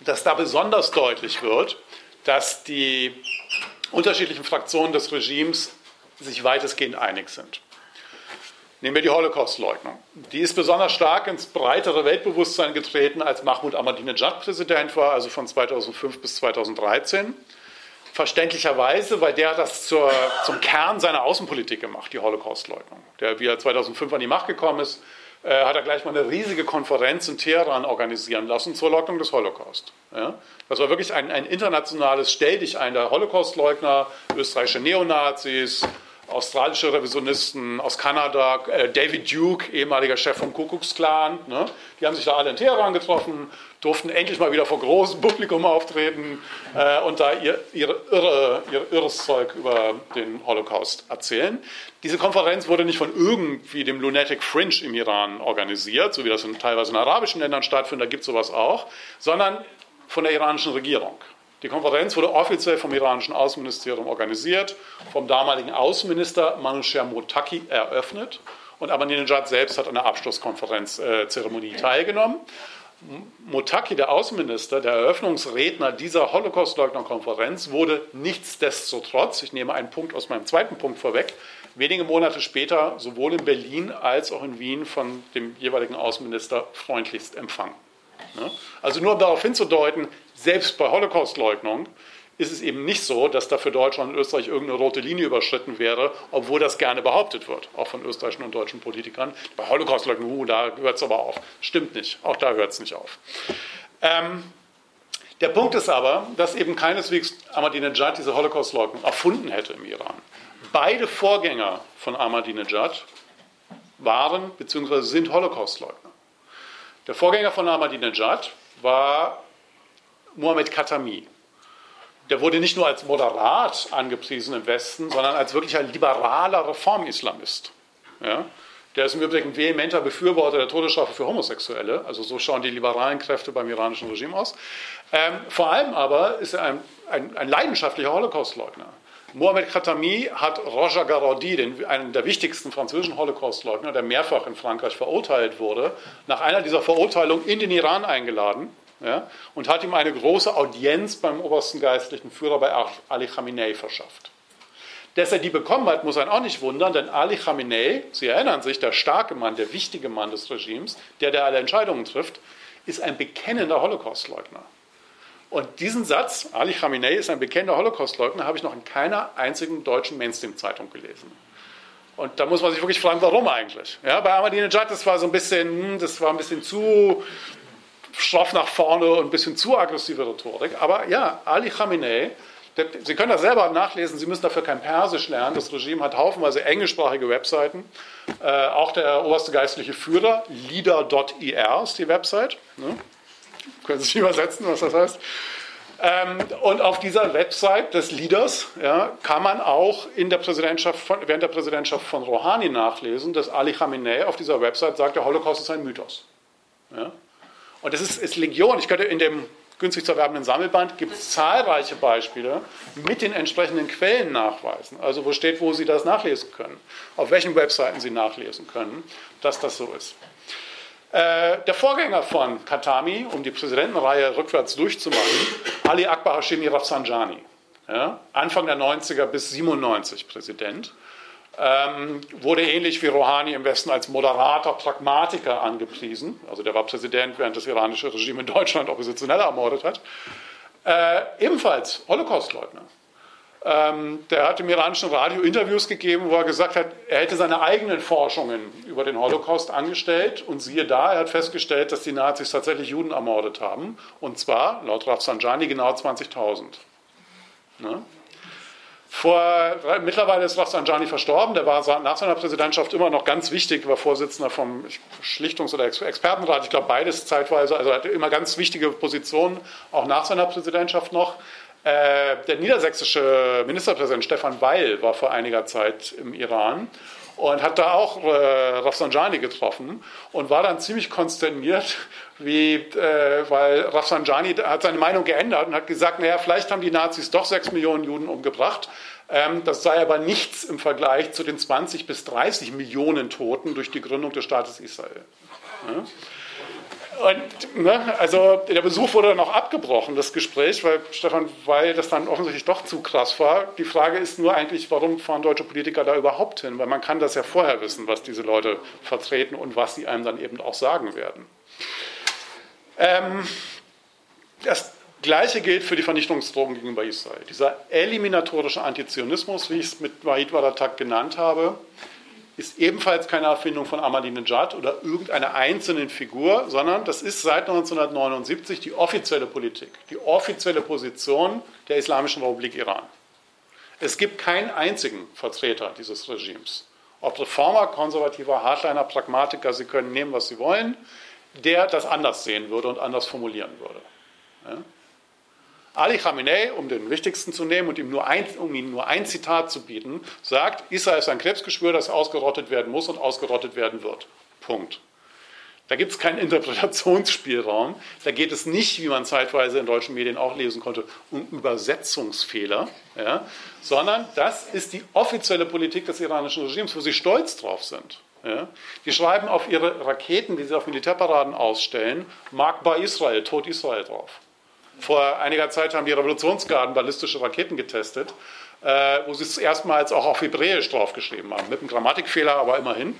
dass da besonders deutlich wird, dass die unterschiedlichen Fraktionen des Regimes sich weitestgehend einig sind. Nehmen wir die Holocaust-Leugnung. Die ist besonders stark ins breitere Weltbewusstsein getreten, als Mahmoud Ahmadinejad Präsident war, also von 2005 bis 2013. Verständlicherweise, weil der das zur, zum Kern seiner Außenpolitik gemacht, die Holocaust-Leugnung. Der, wie er 2005 an die Macht gekommen ist, äh, hat er gleich mal eine riesige Konferenz in Teheran organisieren lassen zur Leugnung des Holocaust. Ja? Das war wirklich ein, ein internationales Stell dich ein der Holocaust-Leugner, österreichische Neonazis, australische Revisionisten aus Kanada, äh, David Duke, ehemaliger Chef vom Kuckucksklan, ne? die haben sich da alle in Teheran getroffen, durften endlich mal wieder vor großem Publikum auftreten äh, und da ihr, ihre irre, ihr irres Zeug über den Holocaust erzählen. Diese Konferenz wurde nicht von irgendwie dem Lunatic Fringe im Iran organisiert, so wie das in, teilweise in arabischen Ländern stattfindet, da gibt es sowas auch, sondern von der iranischen Regierung. Die Konferenz wurde offiziell vom iranischen Außenministerium organisiert, vom damaligen Außenminister Manoucher Motaki eröffnet und Ahmadinejad selbst hat an der Abschlusskonferenzzeremonie äh, teilgenommen. Motaki, der Außenminister, der Eröffnungsredner dieser Holocaust-Leugner-Konferenz, wurde nichtsdestotrotz, ich nehme einen Punkt aus meinem zweiten Punkt vorweg, wenige Monate später sowohl in Berlin als auch in Wien von dem jeweiligen Außenminister freundlichst empfangen. Also nur um darauf hinzudeuten, selbst bei Holocaustleugnung ist es eben nicht so, dass da für Deutschland und Österreich irgendeine rote Linie überschritten wäre, obwohl das gerne behauptet wird, auch von österreichischen und deutschen Politikern. Bei Holocaustleugnung, uh, da hört es aber auf. Stimmt nicht, auch da hört es nicht auf. Ähm, der Punkt ist aber, dass eben keineswegs Ahmadinejad diese Holocaustleugnung erfunden hätte im Iran. Beide Vorgänger von Ahmadinejad waren bzw. sind Holocaustleugner. Der Vorgänger von Ahmadinejad war Mohammed Khatami. Der wurde nicht nur als moderat angepriesen im Westen, sondern als wirklich ein liberaler Reformislamist. Ja? Der ist im Übrigen vehementer Befürworter der Todesstrafe für Homosexuelle. Also so schauen die liberalen Kräfte beim iranischen Regime aus. Ähm, vor allem aber ist er ein, ein, ein leidenschaftlicher Holocaustleugner. Mohamed Khatami hat Roger Garaudy, den, einen der wichtigsten französischen Holocaustleugner, der mehrfach in Frankreich verurteilt wurde, nach einer dieser Verurteilungen in den Iran eingeladen ja, und hat ihm eine große Audienz beim obersten geistlichen Führer bei Ali Khamenei verschafft. Dass er die bekommen hat, muss einen auch nicht wundern, denn Ali Khamenei, Sie erinnern sich, der starke Mann, der wichtige Mann des Regimes, der, der alle Entscheidungen trifft, ist ein bekennender Holocaustleugner. Und diesen Satz, Ali Khamenei ist ein bekennender Holocaustleugner, habe ich noch in keiner einzigen deutschen Mainstream-Zeitung gelesen. Und da muss man sich wirklich fragen, warum eigentlich? Ja, bei Ahmadinejad, das war so ein bisschen, hm, das war ein bisschen zu schroff nach vorne und ein bisschen zu aggressive Rhetorik. Aber ja, Ali Khamenei, Sie können das selber nachlesen, Sie müssen dafür kein Persisch lernen. Das Regime hat haufenweise englischsprachige Webseiten. Äh, auch der oberste geistliche Führer, leader.ir ist die Website. Ne? Können Sie sich übersetzen, was das heißt? Ähm, und auf dieser Website des Leaders ja, kann man auch in der Präsidentschaft von, während der Präsidentschaft von Rouhani nachlesen, dass Ali Khamenei auf dieser Website sagt, der Holocaust ist ein Mythos. Ja? Und das ist, ist Legion. Ich könnte in dem günstig zu erwerbenden Sammelband gibt es zahlreiche Beispiele mit den entsprechenden Quellen nachweisen. Also wo steht, wo Sie das nachlesen können, auf welchen Webseiten Sie nachlesen können, dass das so ist. Äh, der Vorgänger von Katami, um die Präsidentenreihe rückwärts durchzumachen, Ali Akbar Hashemi Rafsanjani, ja, Anfang der 90er bis 97 Präsident, ähm, wurde ähnlich wie Rouhani im Westen als moderater Pragmatiker angepriesen. Also der war Präsident, während das iranische Regime in Deutschland Oppositionelle ermordet hat. Äh, ebenfalls Holocaustleugner. Ähm, der hat im iranischen Radio Interviews gegeben, wo er gesagt hat, er hätte seine eigenen Forschungen über den Holocaust angestellt und siehe da, er hat festgestellt, dass die Nazis tatsächlich Juden ermordet haben und zwar, laut Rafsanjani, genau 20.000. Ne? Vor, mittlerweile ist Rafsanjani verstorben, der war nach seiner Präsidentschaft immer noch ganz wichtig, war Vorsitzender vom Schlichtungs- oder Expertenrat, ich glaube beides zeitweise, also hatte immer ganz wichtige Positionen, auch nach seiner Präsidentschaft noch. Äh, der niedersächsische Ministerpräsident Stefan Weil war vor einiger Zeit im Iran und hat da auch äh, Rafsanjani getroffen und war dann ziemlich konsterniert, wie, äh, weil Rafsanjani hat seine Meinung geändert und hat gesagt, naja, vielleicht haben die Nazis doch sechs Millionen Juden umgebracht. Ähm, das sei aber nichts im Vergleich zu den 20 bis 30 Millionen Toten durch die Gründung des Staates Israel. Ja? Und, ne, also der Besuch wurde dann auch abgebrochen, das Gespräch, weil Stefan Weil das dann offensichtlich doch zu krass war. Die Frage ist nur eigentlich, warum fahren deutsche Politiker da überhaupt hin? Weil man kann das ja vorher wissen, was diese Leute vertreten und was sie einem dann eben auch sagen werden. Ähm, das Gleiche gilt für die Vernichtungsdrohung gegenüber Israel. Dieser eliminatorische Antizionismus, wie ich es mit Wahid Wadatak genannt habe, ist ebenfalls keine Erfindung von Ahmadinejad oder irgendeiner einzelnen Figur, sondern das ist seit 1979 die offizielle Politik, die offizielle Position der Islamischen Republik Iran. Es gibt keinen einzigen Vertreter dieses Regimes, ob Reformer, Konservativer, Hardliner, Pragmatiker, Sie können nehmen, was Sie wollen, der das anders sehen würde und anders formulieren würde. Ja? Ali Khamenei, um den wichtigsten zu nehmen und ihm nur ein, um ihm nur ein Zitat zu bieten, sagt, Israel ist ein Krebsgeschwür, das ausgerottet werden muss und ausgerottet werden wird. Punkt. Da gibt es keinen *laughs* Interpretationsspielraum. Da geht es nicht, wie man zeitweise in deutschen Medien auch lesen konnte, um Übersetzungsfehler, ja, sondern das ist die offizielle Politik des iranischen Regimes, wo sie stolz drauf sind. Ja. Die schreiben auf ihre Raketen, die sie auf Militärparaden ausstellen, Magba Israel, Tod Israel drauf. Vor einiger Zeit haben die Revolutionsgarden ballistische Raketen getestet, äh, wo sie es erstmals auch auf Hebräisch draufgeschrieben haben, mit einem Grammatikfehler, aber immerhin.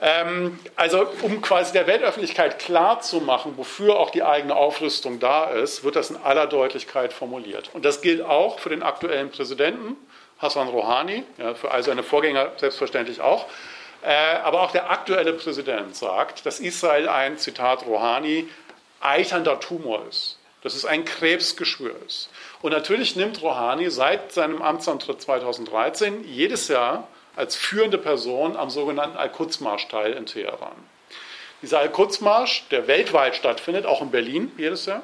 Ähm, also um quasi der Weltöffentlichkeit klarzumachen, wofür auch die eigene Aufrüstung da ist, wird das in aller Deutlichkeit formuliert. Und das gilt auch für den aktuellen Präsidenten, Hassan Rouhani, ja, für all seine Vorgänger selbstverständlich auch. Äh, aber auch der aktuelle Präsident sagt, dass Israel ein, Zitat Rouhani, eiternder Tumor ist dass es ein Krebsgeschwür ist. Und natürlich nimmt Rouhani seit seinem Amtsantritt 2013 jedes Jahr als führende Person am sogenannten Al-Quds-Marsch teil in Teheran. Dieser Al-Quds-Marsch, der weltweit stattfindet, auch in Berlin jedes Jahr,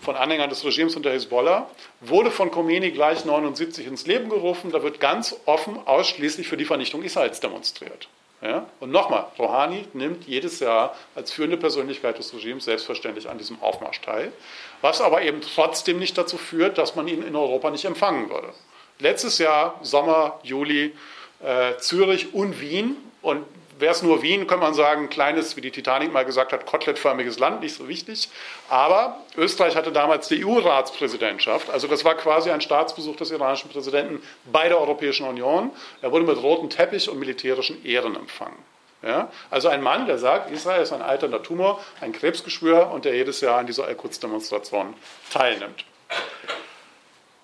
von Anhängern des Regimes und der Hisbollah, wurde von Khomeini gleich 79 ins Leben gerufen. Da wird ganz offen ausschließlich für die Vernichtung Israels demonstriert. Ja? Und nochmal, Rouhani nimmt jedes Jahr als führende Persönlichkeit des Regimes selbstverständlich an diesem Aufmarsch teil, was aber eben trotzdem nicht dazu führt, dass man ihn in Europa nicht empfangen würde. Letztes Jahr, Sommer, Juli, äh, Zürich und Wien und wäre es nur Wien, könnte man sagen, kleines, wie die Titanic mal gesagt hat, kotelettförmiges Land, nicht so wichtig. Aber Österreich hatte damals die EU-Ratspräsidentschaft. Also das war quasi ein Staatsbesuch des iranischen Präsidenten bei der Europäischen Union. Er wurde mit rotem Teppich und militärischen Ehren empfangen. Ja? Also ein Mann, der sagt, Israel ist ein alternder Tumor, ein Krebsgeschwür und der jedes Jahr an dieser Al-Quds-Demonstration teilnimmt.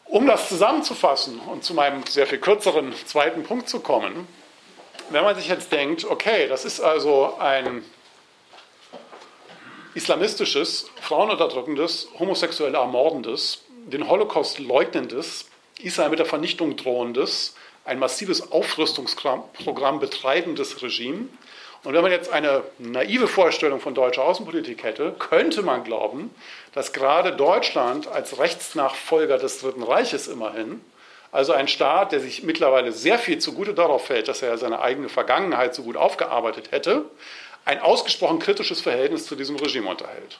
Um das zusammenzufassen und zu meinem sehr viel kürzeren zweiten Punkt zu kommen, wenn man sich jetzt denkt, okay, das ist also ein islamistisches, frauenunterdrückendes, homosexuell ermordendes, den Holocaust leugnendes, Israel mit der Vernichtung drohendes, ein massives Aufrüstungsprogramm betreibendes Regime. Und wenn man jetzt eine naive Vorstellung von deutscher Außenpolitik hätte, könnte man glauben, dass gerade Deutschland als Rechtsnachfolger des Dritten Reiches immerhin, also ein Staat, der sich mittlerweile sehr viel zugute darauf fällt, dass er seine eigene Vergangenheit so gut aufgearbeitet hätte, ein ausgesprochen kritisches Verhältnis zu diesem Regime unterhält.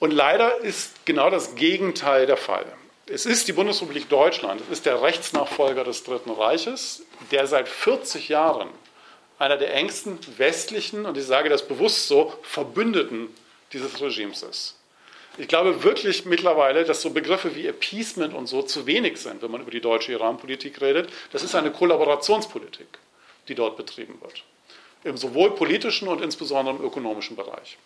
Und leider ist genau das Gegenteil der Fall. Es ist die Bundesrepublik Deutschland, es ist der Rechtsnachfolger des Dritten Reiches, der seit 40 Jahren einer der engsten westlichen, und ich sage das bewusst so, Verbündeten dieses Regimes ist. Ich glaube wirklich mittlerweile, dass so Begriffe wie Appeasement und so zu wenig sind, wenn man über die deutsche Iran-Politik redet. Das ist eine Kollaborationspolitik, die dort betrieben wird. Im sowohl politischen und insbesondere im ökonomischen Bereich.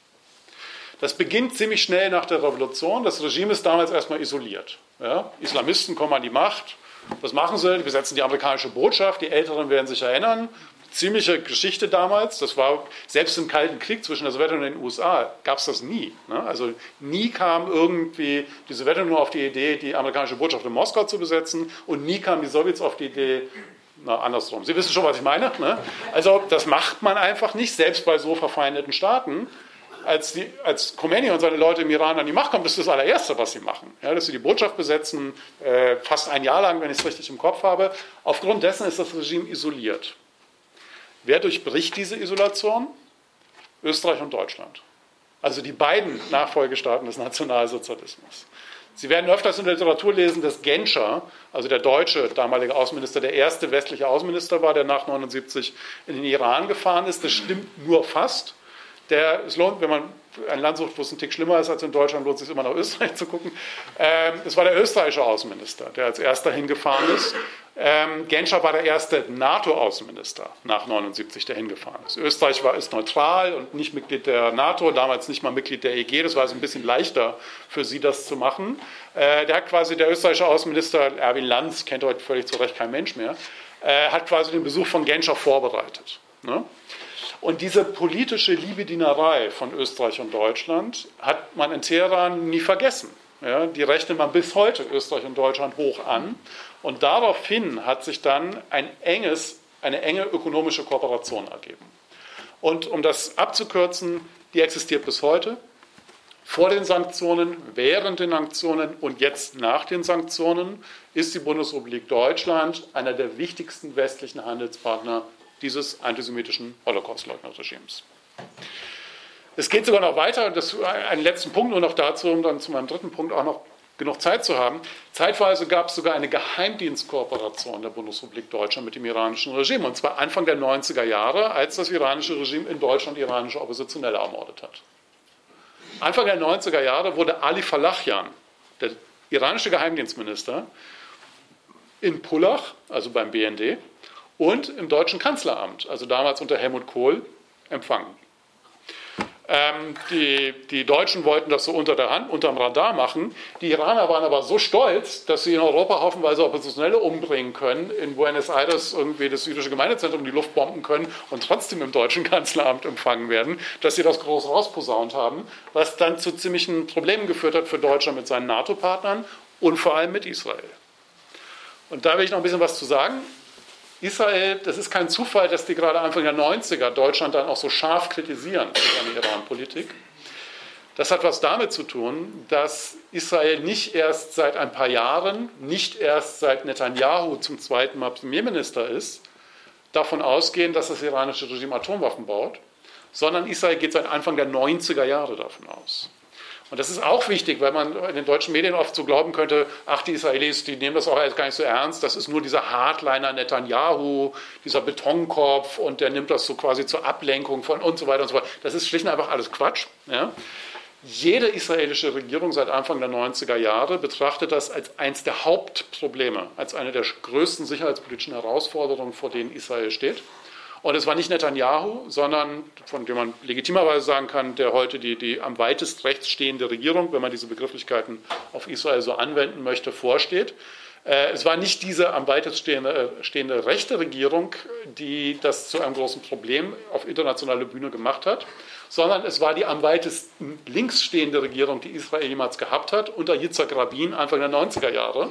Das beginnt ziemlich schnell nach der Revolution. Das Regime ist damals erstmal isoliert. Ja? Islamisten kommen an die Macht. Was machen sie? Die besetzen die amerikanische Botschaft. Die Älteren werden sich erinnern ziemliche Geschichte damals. Das war selbst im Kalten Krieg zwischen der Sowjetunion und den USA gab es das nie. Ne? Also nie kam irgendwie die Sowjetunion auf die Idee, die amerikanische Botschaft in Moskau zu besetzen und nie kamen die Sowjets auf die Idee, na, andersrum. Sie wissen schon, was ich meine. Ne? Also das macht man einfach nicht, selbst bei so verfeindeten Staaten. Als, die, als Khomeini und seine Leute im Iran an die Macht kommen, das ist das allererste, was sie machen. Ja, dass sie die Botschaft besetzen, äh, fast ein Jahr lang, wenn ich es richtig im Kopf habe. Aufgrund dessen ist das Regime isoliert. Wer durchbricht diese Isolation? Österreich und Deutschland. Also die beiden Nachfolgestaaten des Nationalsozialismus. Sie werden öfters in der Literatur lesen, dass Genscher, also der deutsche damalige Außenminister, der erste westliche Außenminister war, der nach 1979 in den Iran gefahren ist. Das stimmt nur fast. Der, es lohnt, wenn man ein Land sucht, wo es ein Tick schlimmer ist als in Deutschland, lohnt es sich immer nach Österreich zu gucken. Ähm, es war der österreichische Außenminister, der als erster hingefahren ist. Ähm, Genscher war der erste NATO-Außenminister nach 79, der hingefahren ist. Österreich war, ist neutral und nicht Mitglied der NATO, damals nicht mal Mitglied der EG. Das war also ein bisschen leichter für sie, das zu machen. Äh, der hat quasi, der österreichische Außenminister Erwin Lanz, kennt heute völlig zu Recht kein Mensch mehr, äh, hat quasi den Besuch von Genscher vorbereitet. Ne? Und diese politische Liebedienerei von Österreich und Deutschland hat man in Teheran nie vergessen. Ja, die rechnet man bis heute Österreich und Deutschland hoch an. Und daraufhin hat sich dann ein enges, eine enge ökonomische Kooperation ergeben. Und um das abzukürzen, die existiert bis heute. Vor den Sanktionen, während den Sanktionen und jetzt nach den Sanktionen ist die Bundesrepublik Deutschland einer der wichtigsten westlichen Handelspartner dieses antisemitischen Holocaust-Leugner-Regimes. Es geht sogar noch weiter, das, einen letzten Punkt nur noch dazu, um dann zu meinem dritten Punkt auch noch genug Zeit zu haben. Zeitweise gab es sogar eine Geheimdienstkooperation der Bundesrepublik Deutschland mit dem iranischen Regime, und zwar Anfang der 90er Jahre, als das iranische Regime in Deutschland iranische Oppositionelle ermordet hat. Anfang der 90er Jahre wurde Ali Falachjan, der iranische Geheimdienstminister, in Pullach, also beim BND, und im deutschen Kanzleramt, also damals unter Helmut Kohl, empfangen. Ähm, die, die, Deutschen wollten das so unter der Hand, unterm Radar machen. Die Iraner waren aber so stolz, dass sie in Europa hoffenweise Oppositionelle umbringen können, in Buenos Aires irgendwie das jüdische Gemeindezentrum in die Luft bomben können und trotzdem im deutschen Kanzleramt empfangen werden, dass sie das groß rausposaunt haben, was dann zu ziemlichen Problemen geführt hat für Deutschland mit seinen NATO-Partnern und vor allem mit Israel. Und da will ich noch ein bisschen was zu sagen. Israel, das ist kein Zufall, dass die gerade Anfang der 90er Deutschland dann auch so scharf kritisieren für seine Iran-Politik. Das hat was damit zu tun, dass Israel nicht erst seit ein paar Jahren, nicht erst seit Netanyahu zum zweiten Mal Premierminister ist, davon ausgehen, dass das iranische Regime Atomwaffen baut, sondern Israel geht seit Anfang der 90er Jahre davon aus. Und das ist auch wichtig, weil man in den deutschen Medien oft so glauben könnte, ach, die Israelis, die nehmen das auch gar nicht so ernst, das ist nur dieser Hardliner Netanyahu, dieser Betonkopf und der nimmt das so quasi zur Ablenkung von und so weiter und so fort. Das ist schlicht und einfach alles Quatsch. Ja? Jede israelische Regierung seit Anfang der 90er Jahre betrachtet das als eines der Hauptprobleme, als eine der größten sicherheitspolitischen Herausforderungen, vor denen Israel steht. Und es war nicht Netanyahu, sondern, von dem man legitimerweise sagen kann, der heute die, die am weitest rechts stehende Regierung, wenn man diese Begrifflichkeiten auf Israel so anwenden möchte, vorsteht. Äh, es war nicht diese am weitest stehende, äh, stehende rechte Regierung, die das zu einem großen Problem auf internationaler Bühne gemacht hat, sondern es war die am weitesten links stehende Regierung, die Israel jemals gehabt hat, unter Yitzhak Rabin Anfang der 90er Jahre,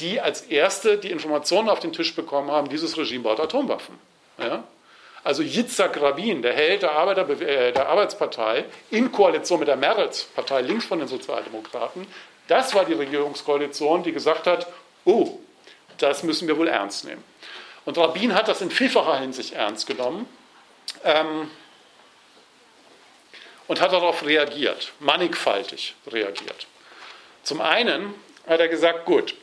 die als erste die Informationen auf den Tisch bekommen haben, dieses Regime baut Atomwaffen. Ja? Also Yitzhak Rabin, der Held der, Arbeiter, äh, der Arbeitspartei, in Koalition mit der Meretz-Partei links von den Sozialdemokraten, das war die Regierungskoalition, die gesagt hat, oh, das müssen wir wohl ernst nehmen. Und Rabin hat das in vielfacher Hinsicht ernst genommen ähm, und hat darauf reagiert, mannigfaltig reagiert. Zum einen hat er gesagt, gut,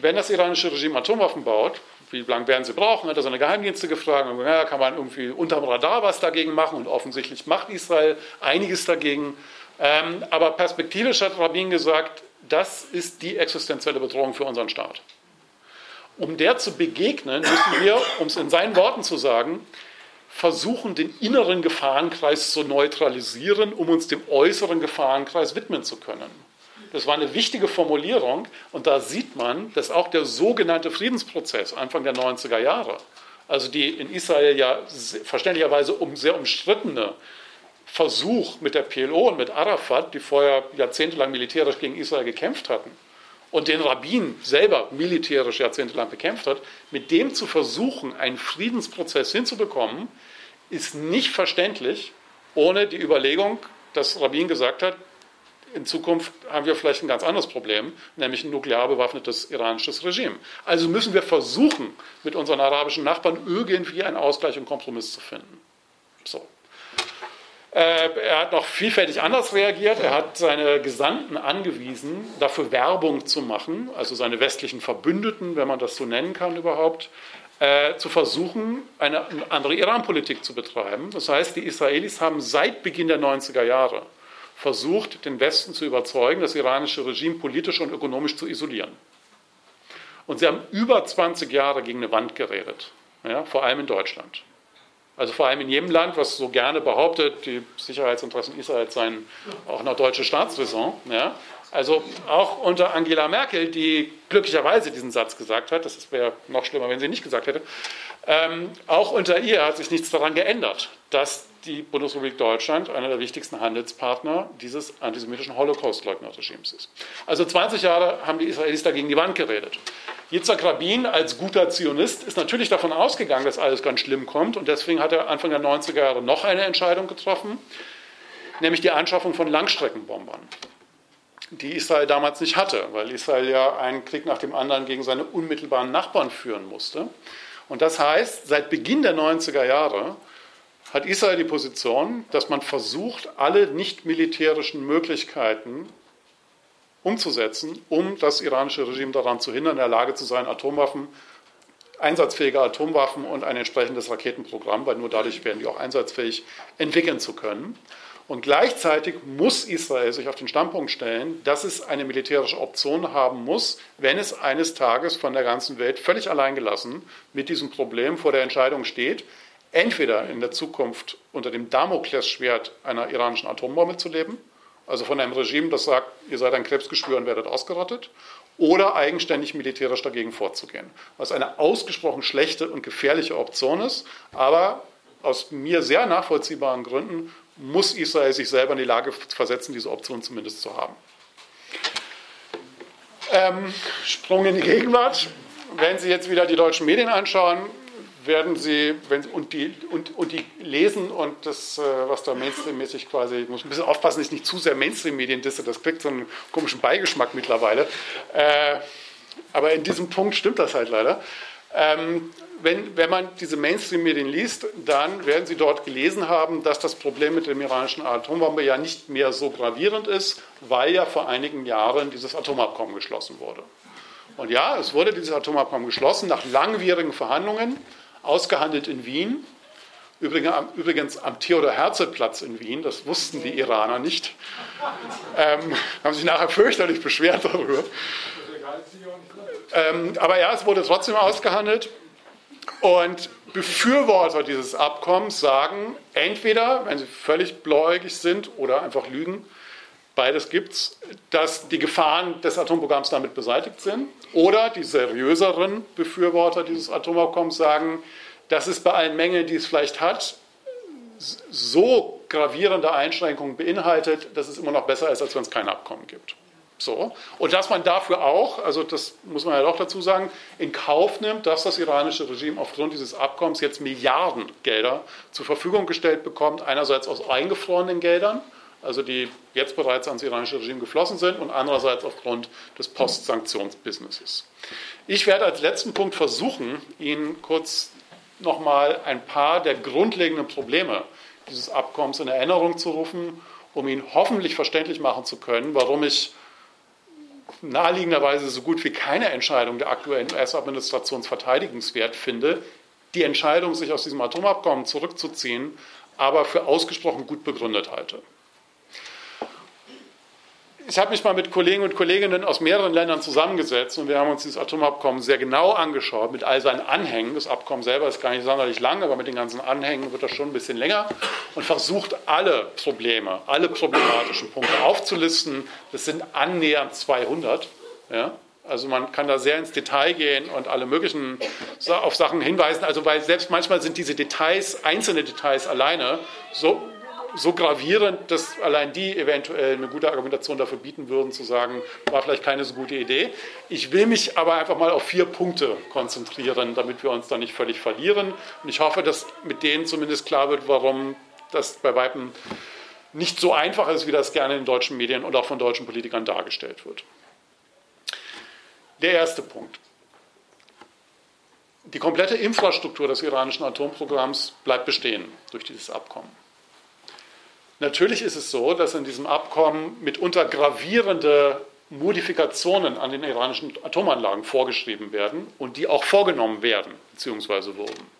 wenn das iranische Regime Atomwaffen baut, wie lange werden sie brauchen? Hat er seine Geheimdienste gefragt. Und, ja, kann man irgendwie unterm Radar was dagegen machen? Und offensichtlich macht Israel einiges dagegen. Ähm, aber perspektivisch hat Rabin gesagt, das ist die existenzielle Bedrohung für unseren Staat. Um der zu begegnen, müssen wir, um es in seinen Worten zu sagen, versuchen, den inneren Gefahrenkreis zu neutralisieren, um uns dem äußeren Gefahrenkreis widmen zu können. Das war eine wichtige Formulierung und da sieht man, dass auch der sogenannte Friedensprozess Anfang der 90er Jahre, also die in Israel ja verständlicherweise um sehr umstrittene Versuch mit der PLO und mit Arafat, die vorher jahrzehntelang militärisch gegen Israel gekämpft hatten, und den Rabbin selber militärisch jahrzehntelang bekämpft hat, mit dem zu versuchen, einen Friedensprozess hinzubekommen, ist nicht verständlich, ohne die Überlegung, dass Rabbin gesagt hat, in Zukunft haben wir vielleicht ein ganz anderes Problem, nämlich ein nuklear bewaffnetes iranisches Regime. Also müssen wir versuchen, mit unseren arabischen Nachbarn irgendwie einen Ausgleich und Kompromiss zu finden. So. Äh, er hat noch vielfältig anders reagiert. Er hat seine Gesandten angewiesen, dafür Werbung zu machen, also seine westlichen Verbündeten, wenn man das so nennen kann überhaupt, äh, zu versuchen, eine andere Iran-Politik zu betreiben. Das heißt, die Israelis haben seit Beginn der 90er Jahre versucht, den Westen zu überzeugen, das iranische Regime politisch und ökonomisch zu isolieren. Und sie haben über 20 Jahre gegen eine Wand geredet, ja, vor allem in Deutschland. Also vor allem in jedem Land, was so gerne behauptet, die Sicherheitsinteressen Israels seien auch eine deutsche Staatsräson. Ja. Also auch unter Angela Merkel, die glücklicherweise diesen Satz gesagt hat, das wäre noch schlimmer, wenn sie nicht gesagt hätte, ähm, auch unter ihr hat sich nichts daran geändert, dass die Bundesrepublik Deutschland einer der wichtigsten Handelspartner dieses antisemitischen Holocaust-Leugner-Regimes ist. Also 20 Jahre haben die Israelis dagegen die Wand geredet. Yitzhak Rabin als guter Zionist ist natürlich davon ausgegangen, dass alles ganz schlimm kommt und deswegen hat er Anfang der 90er Jahre noch eine Entscheidung getroffen, nämlich die Anschaffung von Langstreckenbombern, die Israel damals nicht hatte, weil Israel ja einen Krieg nach dem anderen gegen seine unmittelbaren Nachbarn führen musste. Und das heißt, seit Beginn der 90er Jahre hat Israel die Position, dass man versucht, alle nicht militärischen Möglichkeiten umzusetzen, um das iranische Regime daran zu hindern, in der Lage zu sein, Atomwaffen, einsatzfähige Atomwaffen und ein entsprechendes Raketenprogramm, weil nur dadurch werden die auch einsatzfähig entwickeln zu können. Und gleichzeitig muss Israel sich auf den Standpunkt stellen, dass es eine militärische Option haben muss, wenn es eines Tages von der ganzen Welt völlig alleingelassen mit diesem Problem vor der Entscheidung steht, entweder in der Zukunft unter dem Damoklesschwert einer iranischen Atombombe zu leben, also von einem Regime, das sagt, ihr seid ein Krebsgeschwür und werdet ausgerottet, oder eigenständig militärisch dagegen vorzugehen. Was eine ausgesprochen schlechte und gefährliche Option ist, aber aus mir sehr nachvollziehbaren Gründen muss Israel sich selber in die Lage versetzen, diese Option zumindest zu haben. Ähm, Sprung in die Gegenwart. Wenn Sie jetzt wieder die deutschen Medien anschauen, werden sie, wenn, und, die, und, und die lesen und das, äh, was da Mainstream-mäßig quasi, ich muss ein bisschen aufpassen, dass ich nicht zu sehr Mainstream-Medien disse, das kriegt so einen komischen Beigeschmack mittlerweile. Äh, aber in diesem Punkt stimmt das halt leider. Ähm, wenn, wenn man diese Mainstream-Medien liest, dann werden Sie dort gelesen haben, dass das Problem mit dem iranischen Atombombe ja nicht mehr so gravierend ist, weil ja vor einigen Jahren dieses Atomabkommen geschlossen wurde. Und ja, es wurde dieses Atomabkommen geschlossen nach langwierigen Verhandlungen ausgehandelt in Wien. Übrigens am Theodor-Herzl-Platz in Wien, das wussten die Iraner nicht. Ähm, haben sich nachher fürchterlich beschwert darüber. Ähm, aber ja, es wurde trotzdem ausgehandelt. Und Befürworter dieses Abkommens sagen, entweder, wenn sie völlig blauäugig sind oder einfach lügen, beides gibt es, dass die Gefahren des Atomprogramms damit beseitigt sind. Oder die seriöseren Befürworter dieses Atomabkommens sagen, dass es bei allen Mängeln, die es vielleicht hat, so gravierende Einschränkungen beinhaltet, dass es immer noch besser ist, als wenn es kein Abkommen gibt. So. Und dass man dafür auch, also das muss man ja doch dazu sagen, in Kauf nimmt, dass das iranische Regime aufgrund dieses Abkommens jetzt Milliarden Gelder zur Verfügung gestellt bekommt, einerseits aus eingefrorenen Geldern, also die jetzt bereits ans iranische Regime geflossen sind, und andererseits aufgrund des Postsanktionsbusinesses. Ich werde als letzten Punkt versuchen, Ihnen kurz nochmal ein paar der grundlegenden Probleme dieses Abkommens in Erinnerung zu rufen, um Ihnen hoffentlich verständlich machen zu können, warum ich naheliegenderweise so gut wie keine Entscheidung der aktuellen US-Administration verteidigenswert finde, die Entscheidung, sich aus diesem Atomabkommen zurückzuziehen, aber für ausgesprochen gut begründet halte ich habe mich mal mit Kollegen und Kolleginnen aus mehreren Ländern zusammengesetzt und wir haben uns dieses Atomabkommen sehr genau angeschaut mit all seinen Anhängen. Das Abkommen selber ist gar nicht sonderlich lang, aber mit den ganzen Anhängen wird das schon ein bisschen länger und versucht alle Probleme, alle problematischen Punkte aufzulisten. Das sind annähernd 200. Ja? Also man kann da sehr ins Detail gehen und alle möglichen auf Sachen hinweisen. Also weil selbst manchmal sind diese Details, einzelne Details alleine so so gravierend, dass allein die eventuell eine gute Argumentation dafür bieten würden, zu sagen, war vielleicht keine so gute Idee. Ich will mich aber einfach mal auf vier Punkte konzentrieren, damit wir uns da nicht völlig verlieren. Und ich hoffe, dass mit denen zumindest klar wird, warum das bei Weitem nicht so einfach ist, wie das gerne in deutschen Medien und auch von deutschen Politikern dargestellt wird. Der erste Punkt. Die komplette Infrastruktur des iranischen Atomprogramms bleibt bestehen durch dieses Abkommen. Natürlich ist es so, dass in diesem Abkommen mitunter gravierende Modifikationen an den iranischen Atomanlagen vorgeschrieben werden und die auch vorgenommen werden bzw. wurden.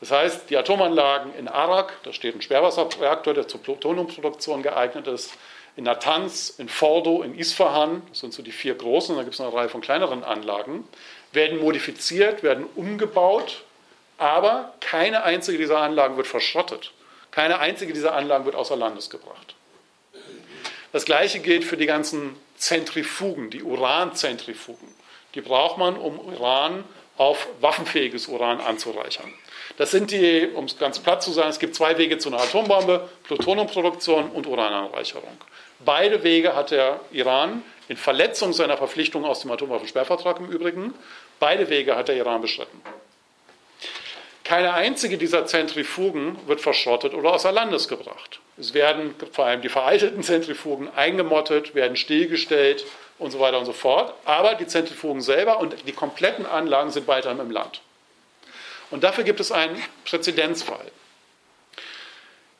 Das heißt, die Atomanlagen in Arak, da steht ein Schwerwasserreaktor, der zur Plutoniumproduktion geeignet ist, in Natanz, in Fordo, in Isfahan, das sind so die vier großen, da gibt es eine Reihe von kleineren Anlagen, werden modifiziert, werden umgebaut, aber keine einzige dieser Anlagen wird verschrottet. Keine einzige dieser Anlagen wird außer Landes gebracht. Das Gleiche gilt für die ganzen Zentrifugen, die Uranzentrifugen. Die braucht man, um Uran auf waffenfähiges Uran anzureichern. Das sind die, um es ganz platt zu sagen, es gibt zwei Wege zu einer Atombombe, Plutoniumproduktion und Urananreicherung. Beide Wege hat der Iran in Verletzung seiner Verpflichtung aus dem Atomwaffensperrvertrag im Übrigen, beide Wege hat der Iran beschritten. Keine einzige dieser Zentrifugen wird verschrottet oder außer Landes gebracht. Es werden vor allem die veralteten Zentrifugen eingemottet, werden stillgestellt und so weiter und so fort. Aber die Zentrifugen selber und die kompletten Anlagen sind weiterhin im Land. Und dafür gibt es einen Präzedenzfall.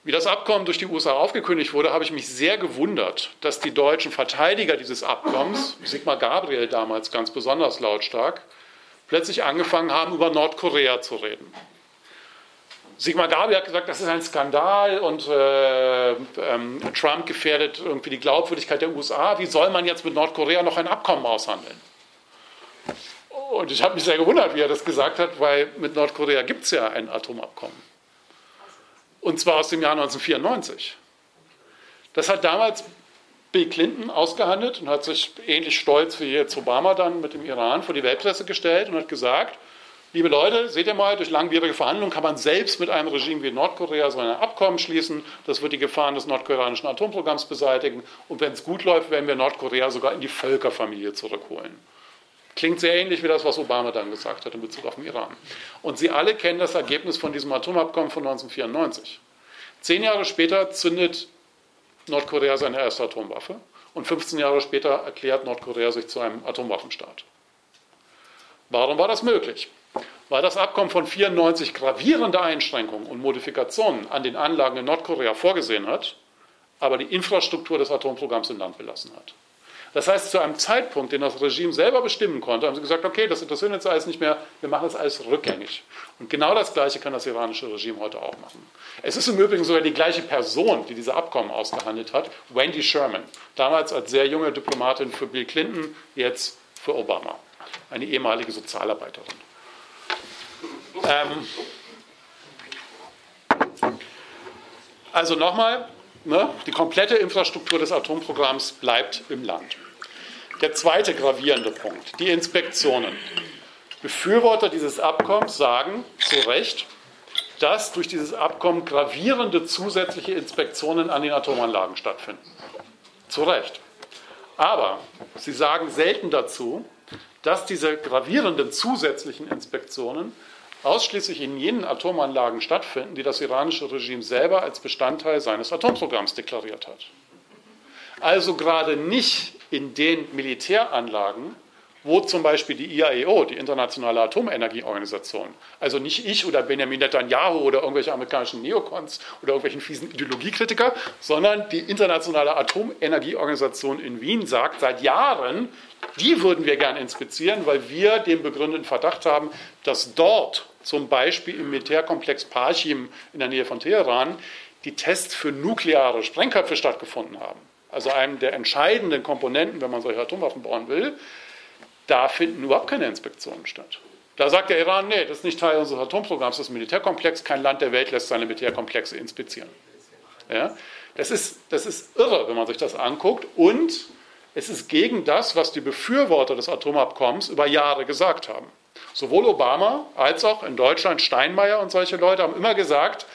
Wie das Abkommen durch die USA aufgekündigt wurde, habe ich mich sehr gewundert, dass die deutschen Verteidiger dieses Abkommens, Sigmar Gabriel damals ganz besonders lautstark, plötzlich angefangen haben, über Nordkorea zu reden. Sigmar Gabriel hat gesagt, das ist ein Skandal und äh, ähm, Trump gefährdet irgendwie die Glaubwürdigkeit der USA. Wie soll man jetzt mit Nordkorea noch ein Abkommen aushandeln? Und ich habe mich sehr gewundert, wie er das gesagt hat, weil mit Nordkorea gibt es ja ein Atomabkommen. Und zwar aus dem Jahr 1994. Das hat damals Bill Clinton ausgehandelt und hat sich ähnlich stolz wie jetzt Obama dann mit dem Iran vor die Weltpresse gestellt und hat gesagt, Liebe Leute, seht ihr mal, durch langwierige Verhandlungen kann man selbst mit einem Regime wie Nordkorea so ein Abkommen schließen. Das wird die Gefahren des nordkoreanischen Atomprogramms beseitigen. Und wenn es gut läuft, werden wir Nordkorea sogar in die Völkerfamilie zurückholen. Klingt sehr ähnlich wie das, was Obama dann gesagt hat in Bezug auf den Iran. Und Sie alle kennen das Ergebnis von diesem Atomabkommen von 1994. Zehn Jahre später zündet Nordkorea seine erste Atomwaffe und 15 Jahre später erklärt Nordkorea sich zu einem Atomwaffenstaat. Warum war das möglich? Weil das Abkommen von 94 gravierende Einschränkungen und Modifikationen an den Anlagen in Nordkorea vorgesehen hat, aber die Infrastruktur des Atomprogramms im Land belassen hat. Das heißt, zu einem Zeitpunkt, den das Regime selber bestimmen konnte, haben sie gesagt, okay, das interessiert uns alles nicht mehr, wir machen das alles rückgängig. Und genau das Gleiche kann das iranische Regime heute auch machen. Es ist im Übrigen sogar die gleiche Person, die diese Abkommen ausgehandelt hat, Wendy Sherman, damals als sehr junge Diplomatin für Bill Clinton, jetzt für Obama, eine ehemalige Sozialarbeiterin. Ähm, also nochmal, ne, die komplette Infrastruktur des Atomprogramms bleibt im Land. Der zweite gravierende Punkt, die Inspektionen. Befürworter dieses Abkommens sagen zu Recht, dass durch dieses Abkommen gravierende zusätzliche Inspektionen an den Atomanlagen stattfinden. Zu Recht. Aber Sie sagen selten dazu, dass diese gravierenden zusätzlichen Inspektionen ausschließlich in jenen Atomanlagen stattfinden, die das iranische Regime selber als Bestandteil seines Atomprogramms deklariert hat. Also gerade nicht in den Militäranlagen, wo zum Beispiel die IAEO, die Internationale Atomenergieorganisation, also nicht ich oder Benjamin Netanyahu oder irgendwelche amerikanischen Neokons oder irgendwelchen fiesen Ideologiekritiker, sondern die Internationale Atomenergieorganisation in Wien sagt seit Jahren, die würden wir gerne inspizieren, weil wir den begründeten Verdacht haben, dass dort zum Beispiel im Militärkomplex Parchim in der Nähe von Teheran die Tests für nukleare Sprengköpfe stattgefunden haben. Also einem der entscheidenden Komponenten, wenn man solche Atomwaffen bauen will, da finden überhaupt keine Inspektionen statt. Da sagt der Iran, nee, das ist nicht Teil unseres Atomprogramms, das ist Militärkomplex, kein Land der Welt lässt seine Militärkomplexe inspizieren. Ja? Das, ist, das ist irre, wenn man sich das anguckt und es ist gegen das, was die Befürworter des Atomabkommens über Jahre gesagt haben. Sowohl Obama als auch in Deutschland Steinmeier und solche Leute haben immer gesagt,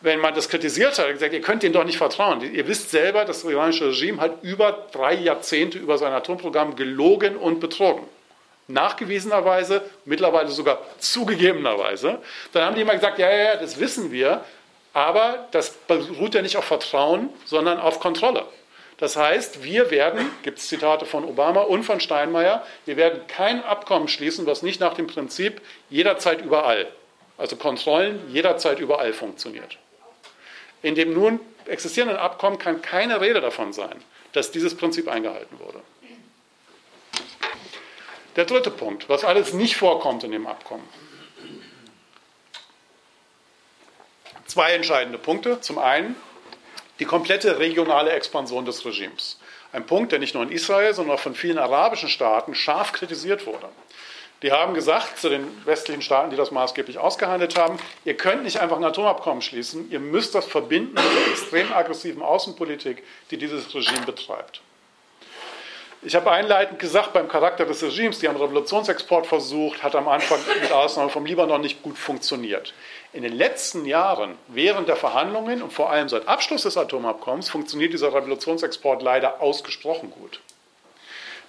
wenn man das kritisiert hat, gesagt, ihr könnt denen doch nicht vertrauen. Ihr wisst selber, das iranische Regime hat über drei Jahrzehnte über sein Atomprogramm gelogen und betrogen. Nachgewiesenerweise, mittlerweile sogar zugegebenerweise. Dann haben die immer gesagt, ja, ja, ja, das wissen wir, aber das beruht ja nicht auf Vertrauen, sondern auf Kontrolle. Das heißt, wir werden, gibt es Zitate von Obama und von Steinmeier, wir werden kein Abkommen schließen, was nicht nach dem Prinzip jederzeit überall, also Kontrollen jederzeit überall funktioniert. In dem nun existierenden Abkommen kann keine Rede davon sein, dass dieses Prinzip eingehalten wurde. Der dritte Punkt, was alles nicht vorkommt in dem Abkommen. Zwei entscheidende Punkte. Zum einen die komplette regionale Expansion des Regimes. Ein Punkt, der nicht nur in Israel, sondern auch von vielen arabischen Staaten scharf kritisiert wurde. Die haben gesagt zu den westlichen Staaten, die das maßgeblich ausgehandelt haben, ihr könnt nicht einfach ein Atomabkommen schließen, ihr müsst das verbinden mit der extrem aggressiven Außenpolitik, die dieses Regime betreibt. Ich habe einleitend gesagt, beim Charakter des Regimes, die haben Revolutionsexport versucht, hat am Anfang mit Ausnahme vom Libanon nicht gut funktioniert. In den letzten Jahren, während der Verhandlungen und vor allem seit Abschluss des Atomabkommens, funktioniert dieser Revolutionsexport leider ausgesprochen gut.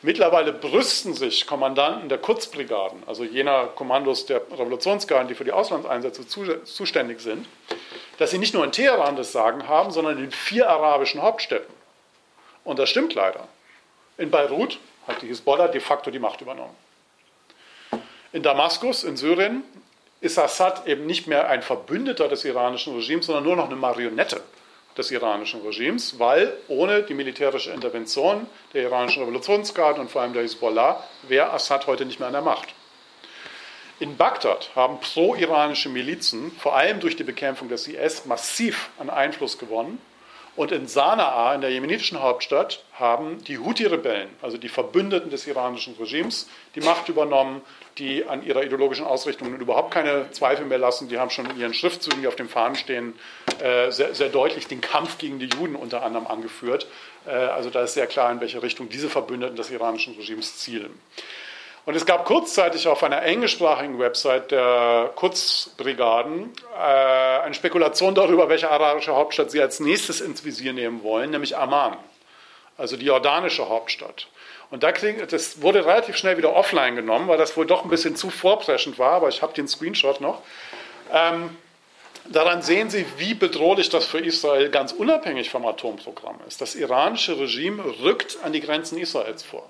Mittlerweile brüsten sich Kommandanten der Kurzbrigaden, also jener Kommandos der Revolutionsgarden, die für die Auslandseinsätze zuständig sind, dass sie nicht nur in Teheran das Sagen haben, sondern in vier arabischen Hauptstädten. Und das stimmt leider. In Beirut hat die Hisbollah de facto die Macht übernommen. In Damaskus, in Syrien, ist Assad eben nicht mehr ein Verbündeter des iranischen Regimes, sondern nur noch eine Marionette des iranischen Regimes, weil ohne die militärische Intervention der iranischen Revolutionsgarden und vor allem der Hisbollah wäre Assad heute nicht mehr an der Macht. In Bagdad haben pro-iranische Milizen, vor allem durch die Bekämpfung des IS, massiv an Einfluss gewonnen und in Sanaa, in der jemenitischen Hauptstadt, haben die Houthi-Rebellen, also die Verbündeten des iranischen Regimes, die Macht übernommen, die an ihrer ideologischen Ausrichtung überhaupt keine Zweifel mehr lassen. Die haben schon in ihren Schriftzügen, die auf den Fahnen stehen, äh, sehr, sehr deutlich den Kampf gegen die Juden unter anderem angeführt. Äh, also da ist sehr klar, in welche Richtung diese Verbündeten des iranischen Regimes zielen. Und es gab kurzzeitig auf einer englischsprachigen Website der Kurzbrigaden äh, eine Spekulation darüber, welche arabische Hauptstadt sie als nächstes ins Visier nehmen wollen, nämlich Amman, also die jordanische Hauptstadt. Und da krieg, das wurde relativ schnell wieder offline genommen, weil das wohl doch ein bisschen zu vorpreschend war, aber ich habe den Screenshot noch. Ähm, daran sehen Sie, wie bedrohlich das für Israel ganz unabhängig vom Atomprogramm ist. Das iranische Regime rückt an die Grenzen Israels vor.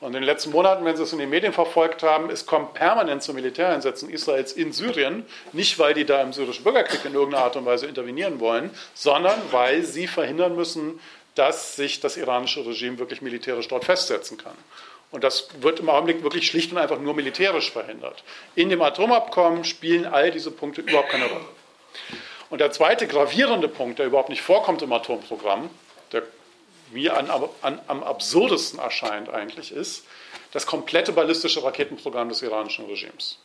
Und in den letzten Monaten, wenn Sie es in den Medien verfolgt haben, es kommt permanent zu Militäreinsätzen Israels in Syrien, nicht weil die da im syrischen Bürgerkrieg in irgendeiner Art und Weise intervenieren wollen, sondern weil sie verhindern müssen, dass sich das iranische Regime wirklich militärisch dort festsetzen kann. Und das wird im Augenblick wirklich schlicht und einfach nur militärisch verhindert. In dem Atomabkommen spielen all diese Punkte überhaupt keine Rolle. Und der zweite gravierende Punkt, der überhaupt nicht vorkommt im Atomprogramm, der mir an, an, am absurdesten erscheint eigentlich, ist das komplette ballistische Raketenprogramm des iranischen Regimes.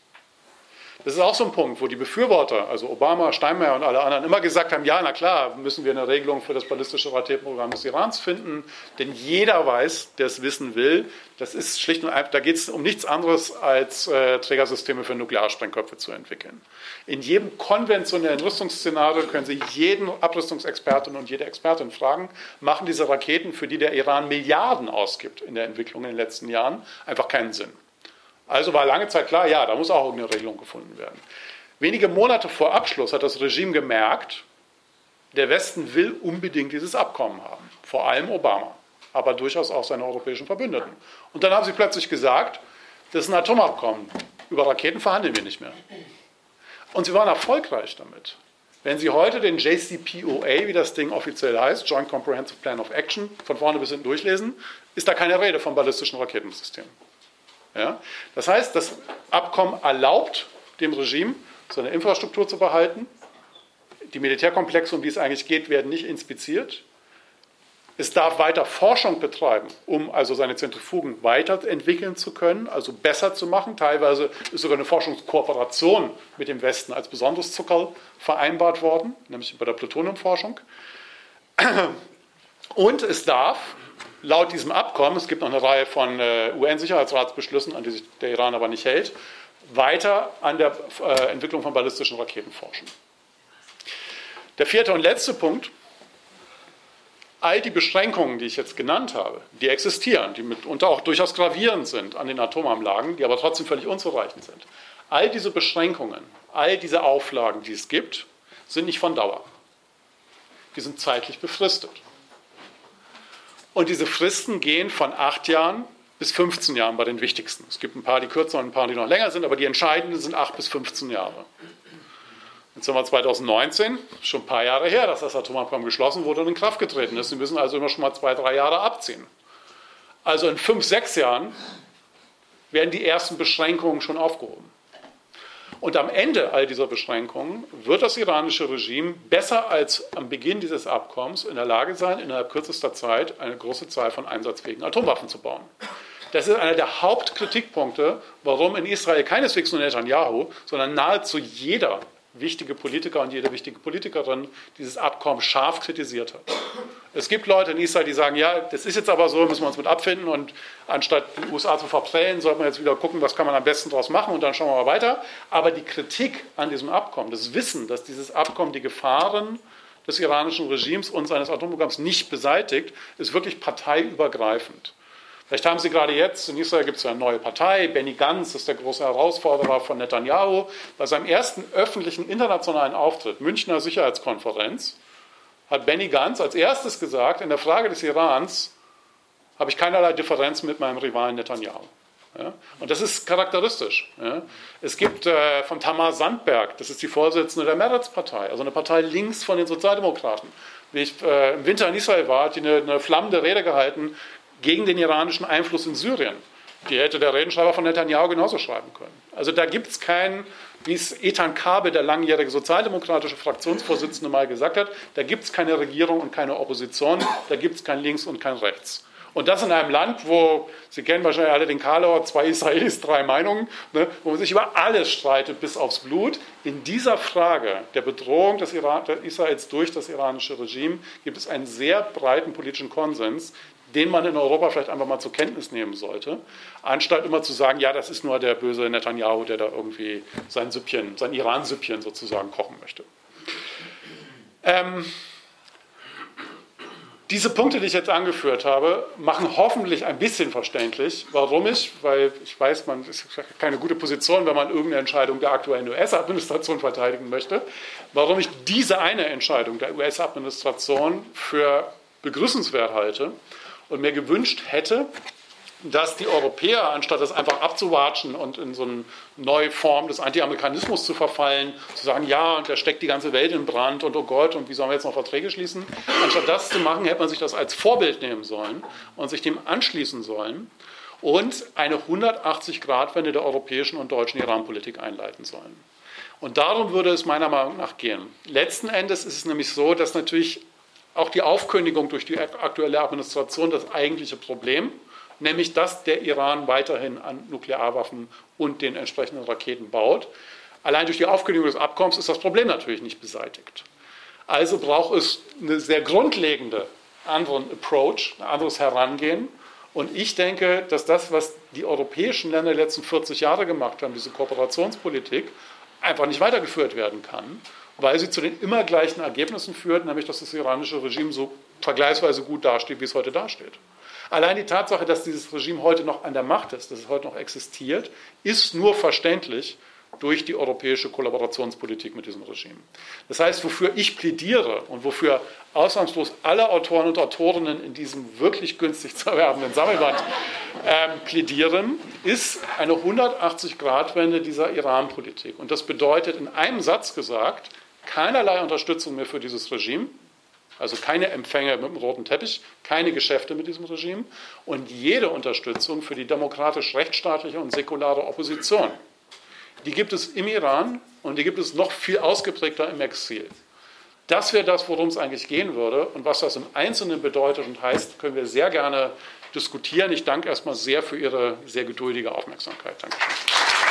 Das ist auch so ein Punkt, wo die Befürworter, also Obama, Steinmeier und alle anderen, immer gesagt haben, ja, na klar, müssen wir eine Regelung für das ballistische Raketenprogramm des Irans finden, denn jeder weiß, der es wissen will, das ist schlicht und einfach, da geht es um nichts anderes, als äh, Trägersysteme für Nuklearsprengköpfe zu entwickeln. In jedem konventionellen Rüstungsszenario können Sie jeden Abrüstungsexperten und jede Expertin fragen, machen diese Raketen, für die der Iran Milliarden ausgibt in der Entwicklung in den letzten Jahren, einfach keinen Sinn. Also war lange Zeit klar, ja, da muss auch irgendeine Regelung gefunden werden. Wenige Monate vor Abschluss hat das Regime gemerkt, der Westen will unbedingt dieses Abkommen haben, vor allem Obama, aber durchaus auch seine europäischen Verbündeten. Und dann haben sie plötzlich gesagt, das ist ein Atomabkommen, über Raketen verhandeln wir nicht mehr. Und sie waren erfolgreich damit. Wenn Sie heute den JCPOA, wie das Ding offiziell heißt, Joint Comprehensive Plan of Action, von vorne bis hinten durchlesen, ist da keine Rede von ballistischen Raketensystemen. Ja? Das heißt, das Abkommen erlaubt dem Regime, seine Infrastruktur zu behalten. Die Militärkomplexe, um die es eigentlich geht, werden nicht inspiziert. Es darf weiter Forschung betreiben, um also seine Zentrifugen weiterentwickeln zu können, also besser zu machen. Teilweise ist sogar eine Forschungskooperation mit dem Westen als besonderes Zuckerl vereinbart worden, nämlich bei der Plutoniumforschung. Und es darf laut diesem Abkommen, es gibt noch eine Reihe von äh, UN-Sicherheitsratsbeschlüssen, an die sich der Iran aber nicht hält, weiter an der äh, Entwicklung von ballistischen Raketen forschen. Der vierte und letzte Punkt, all die Beschränkungen, die ich jetzt genannt habe, die existieren, die mitunter auch durchaus gravierend sind an den Atomanlagen, die aber trotzdem völlig unzureichend sind. All diese Beschränkungen, all diese Auflagen, die es gibt, sind nicht von Dauer. Die sind zeitlich befristet. Und diese Fristen gehen von acht Jahren bis 15 Jahren bei den wichtigsten. Es gibt ein paar, die kürzer und ein paar, die noch länger sind, aber die entscheidenden sind acht bis 15 Jahre. Jetzt haben wir 2019, schon ein paar Jahre her, dass das Atomabkommen geschlossen wurde und in Kraft getreten ist. Sie müssen also immer schon mal zwei, drei Jahre abziehen. Also in fünf, sechs Jahren werden die ersten Beschränkungen schon aufgehoben. Und am Ende all dieser Beschränkungen wird das iranische Regime besser als am Beginn dieses Abkommens in der Lage sein, innerhalb kürzester Zeit eine große Zahl von einsatzfähigen Atomwaffen zu bauen. Das ist einer der Hauptkritikpunkte, warum in Israel keineswegs nur Netanyahu, sondern nahezu jeder wichtige Politiker und jede wichtige Politikerin dieses Abkommen scharf kritisiert hat. Es gibt Leute in Israel, die sagen, ja, das ist jetzt aber so, müssen wir uns mit abfinden und anstatt die USA zu verprellen, sollte man jetzt wieder gucken, was kann man am besten daraus machen und dann schauen wir mal weiter. Aber die Kritik an diesem Abkommen, das Wissen, dass dieses Abkommen die Gefahren des iranischen Regimes und seines Atomprogramms nicht beseitigt, ist wirklich parteiübergreifend. Vielleicht haben Sie gerade jetzt, in Israel gibt es eine neue Partei, Benny Gantz ist der große Herausforderer von Netanyahu. Bei seinem ersten öffentlichen internationalen Auftritt, Münchner Sicherheitskonferenz, hat Benny Gantz als erstes gesagt, in der Frage des Irans habe ich keinerlei Differenz mit meinem Rivalen Netanyahu. Ja? Und das ist charakteristisch. Ja? Es gibt äh, von Tamar Sandberg, das ist die Vorsitzende der Meretz-Partei, also eine Partei links von den Sozialdemokraten. Wie ich äh, im Winter in Israel war, hat die eine, eine flammende Rede gehalten gegen den iranischen Einfluss in Syrien. Die hätte der Redenschreiber von Netanyahu genauso schreiben können. Also da gibt es keinen, wie es Ethan Kabe, der langjährige sozialdemokratische Fraktionsvorsitzende, mal gesagt hat, da gibt es keine Regierung und keine Opposition, da gibt es kein Links und kein Rechts. Und das in einem Land, wo, Sie kennen wahrscheinlich alle den Karlauer, zwei Israelis, drei Meinungen, ne, wo man sich über alles streitet bis aufs Blut. In dieser Frage der Bedrohung des Israels durch das iranische Regime gibt es einen sehr breiten politischen Konsens, den man in Europa vielleicht einfach mal zur Kenntnis nehmen sollte, anstatt immer zu sagen, ja, das ist nur der böse Netanyahu, der da irgendwie sein Süppchen, sein Iran-Süppchen sozusagen kochen möchte. Ähm, diese Punkte, die ich jetzt angeführt habe, machen hoffentlich ein bisschen verständlich, warum ich, weil ich weiß, man ist keine gute Position, wenn man irgendeine Entscheidung der aktuellen US-Administration verteidigen möchte, warum ich diese eine Entscheidung der US-Administration für begrüßenswert halte und mir gewünscht hätte, dass die Europäer, anstatt das einfach abzuwatschen und in so eine neue Form des Anti-Amerikanismus zu verfallen, zu sagen, ja, und da steckt die ganze Welt in Brand und oh Gott, und wie sollen wir jetzt noch Verträge schließen? Anstatt das zu machen, hätte man sich das als Vorbild nehmen sollen und sich dem anschließen sollen und eine 180-Grad-Wende der europäischen und deutschen Iran-Politik einleiten sollen. Und darum würde es meiner Meinung nach gehen. Letzten Endes ist es nämlich so, dass natürlich auch die Aufkündigung durch die aktuelle Administration das eigentliche Problem, nämlich dass der Iran weiterhin an Nuklearwaffen und den entsprechenden Raketen baut. Allein durch die Aufkündigung des Abkommens ist das Problem natürlich nicht beseitigt. Also braucht es eine sehr grundlegende anderen Approach, ein anderes Herangehen. Und ich denke, dass das, was die europäischen Länder die letzten 40 Jahre gemacht haben, diese Kooperationspolitik, einfach nicht weitergeführt werden kann, weil sie zu den immer gleichen Ergebnissen führt, nämlich dass das iranische Regime so vergleichsweise gut dasteht, wie es heute dasteht. Allein die Tatsache, dass dieses Regime heute noch an der Macht ist, dass es heute noch existiert, ist nur verständlich durch die europäische Kollaborationspolitik mit diesem Regime. Das heißt, wofür ich plädiere und wofür ausnahmslos alle Autoren und Autorinnen in diesem wirklich günstig zu erwerbenden Sammelband äh, plädieren, ist eine 180-Grad-Wende dieser Iran-Politik. Und das bedeutet in einem Satz gesagt, keinerlei Unterstützung mehr für dieses Regime, also keine Empfänge mit dem roten Teppich, keine Geschäfte mit diesem Regime und jede Unterstützung für die demokratisch-rechtsstaatliche und säkulare Opposition. Die gibt es im Iran und die gibt es noch viel ausgeprägter im Exil. Das wäre das, worum es eigentlich gehen würde. Und was das im Einzelnen bedeutet und heißt, können wir sehr gerne diskutieren. Ich danke erstmal sehr für Ihre sehr geduldige Aufmerksamkeit. Dankeschön.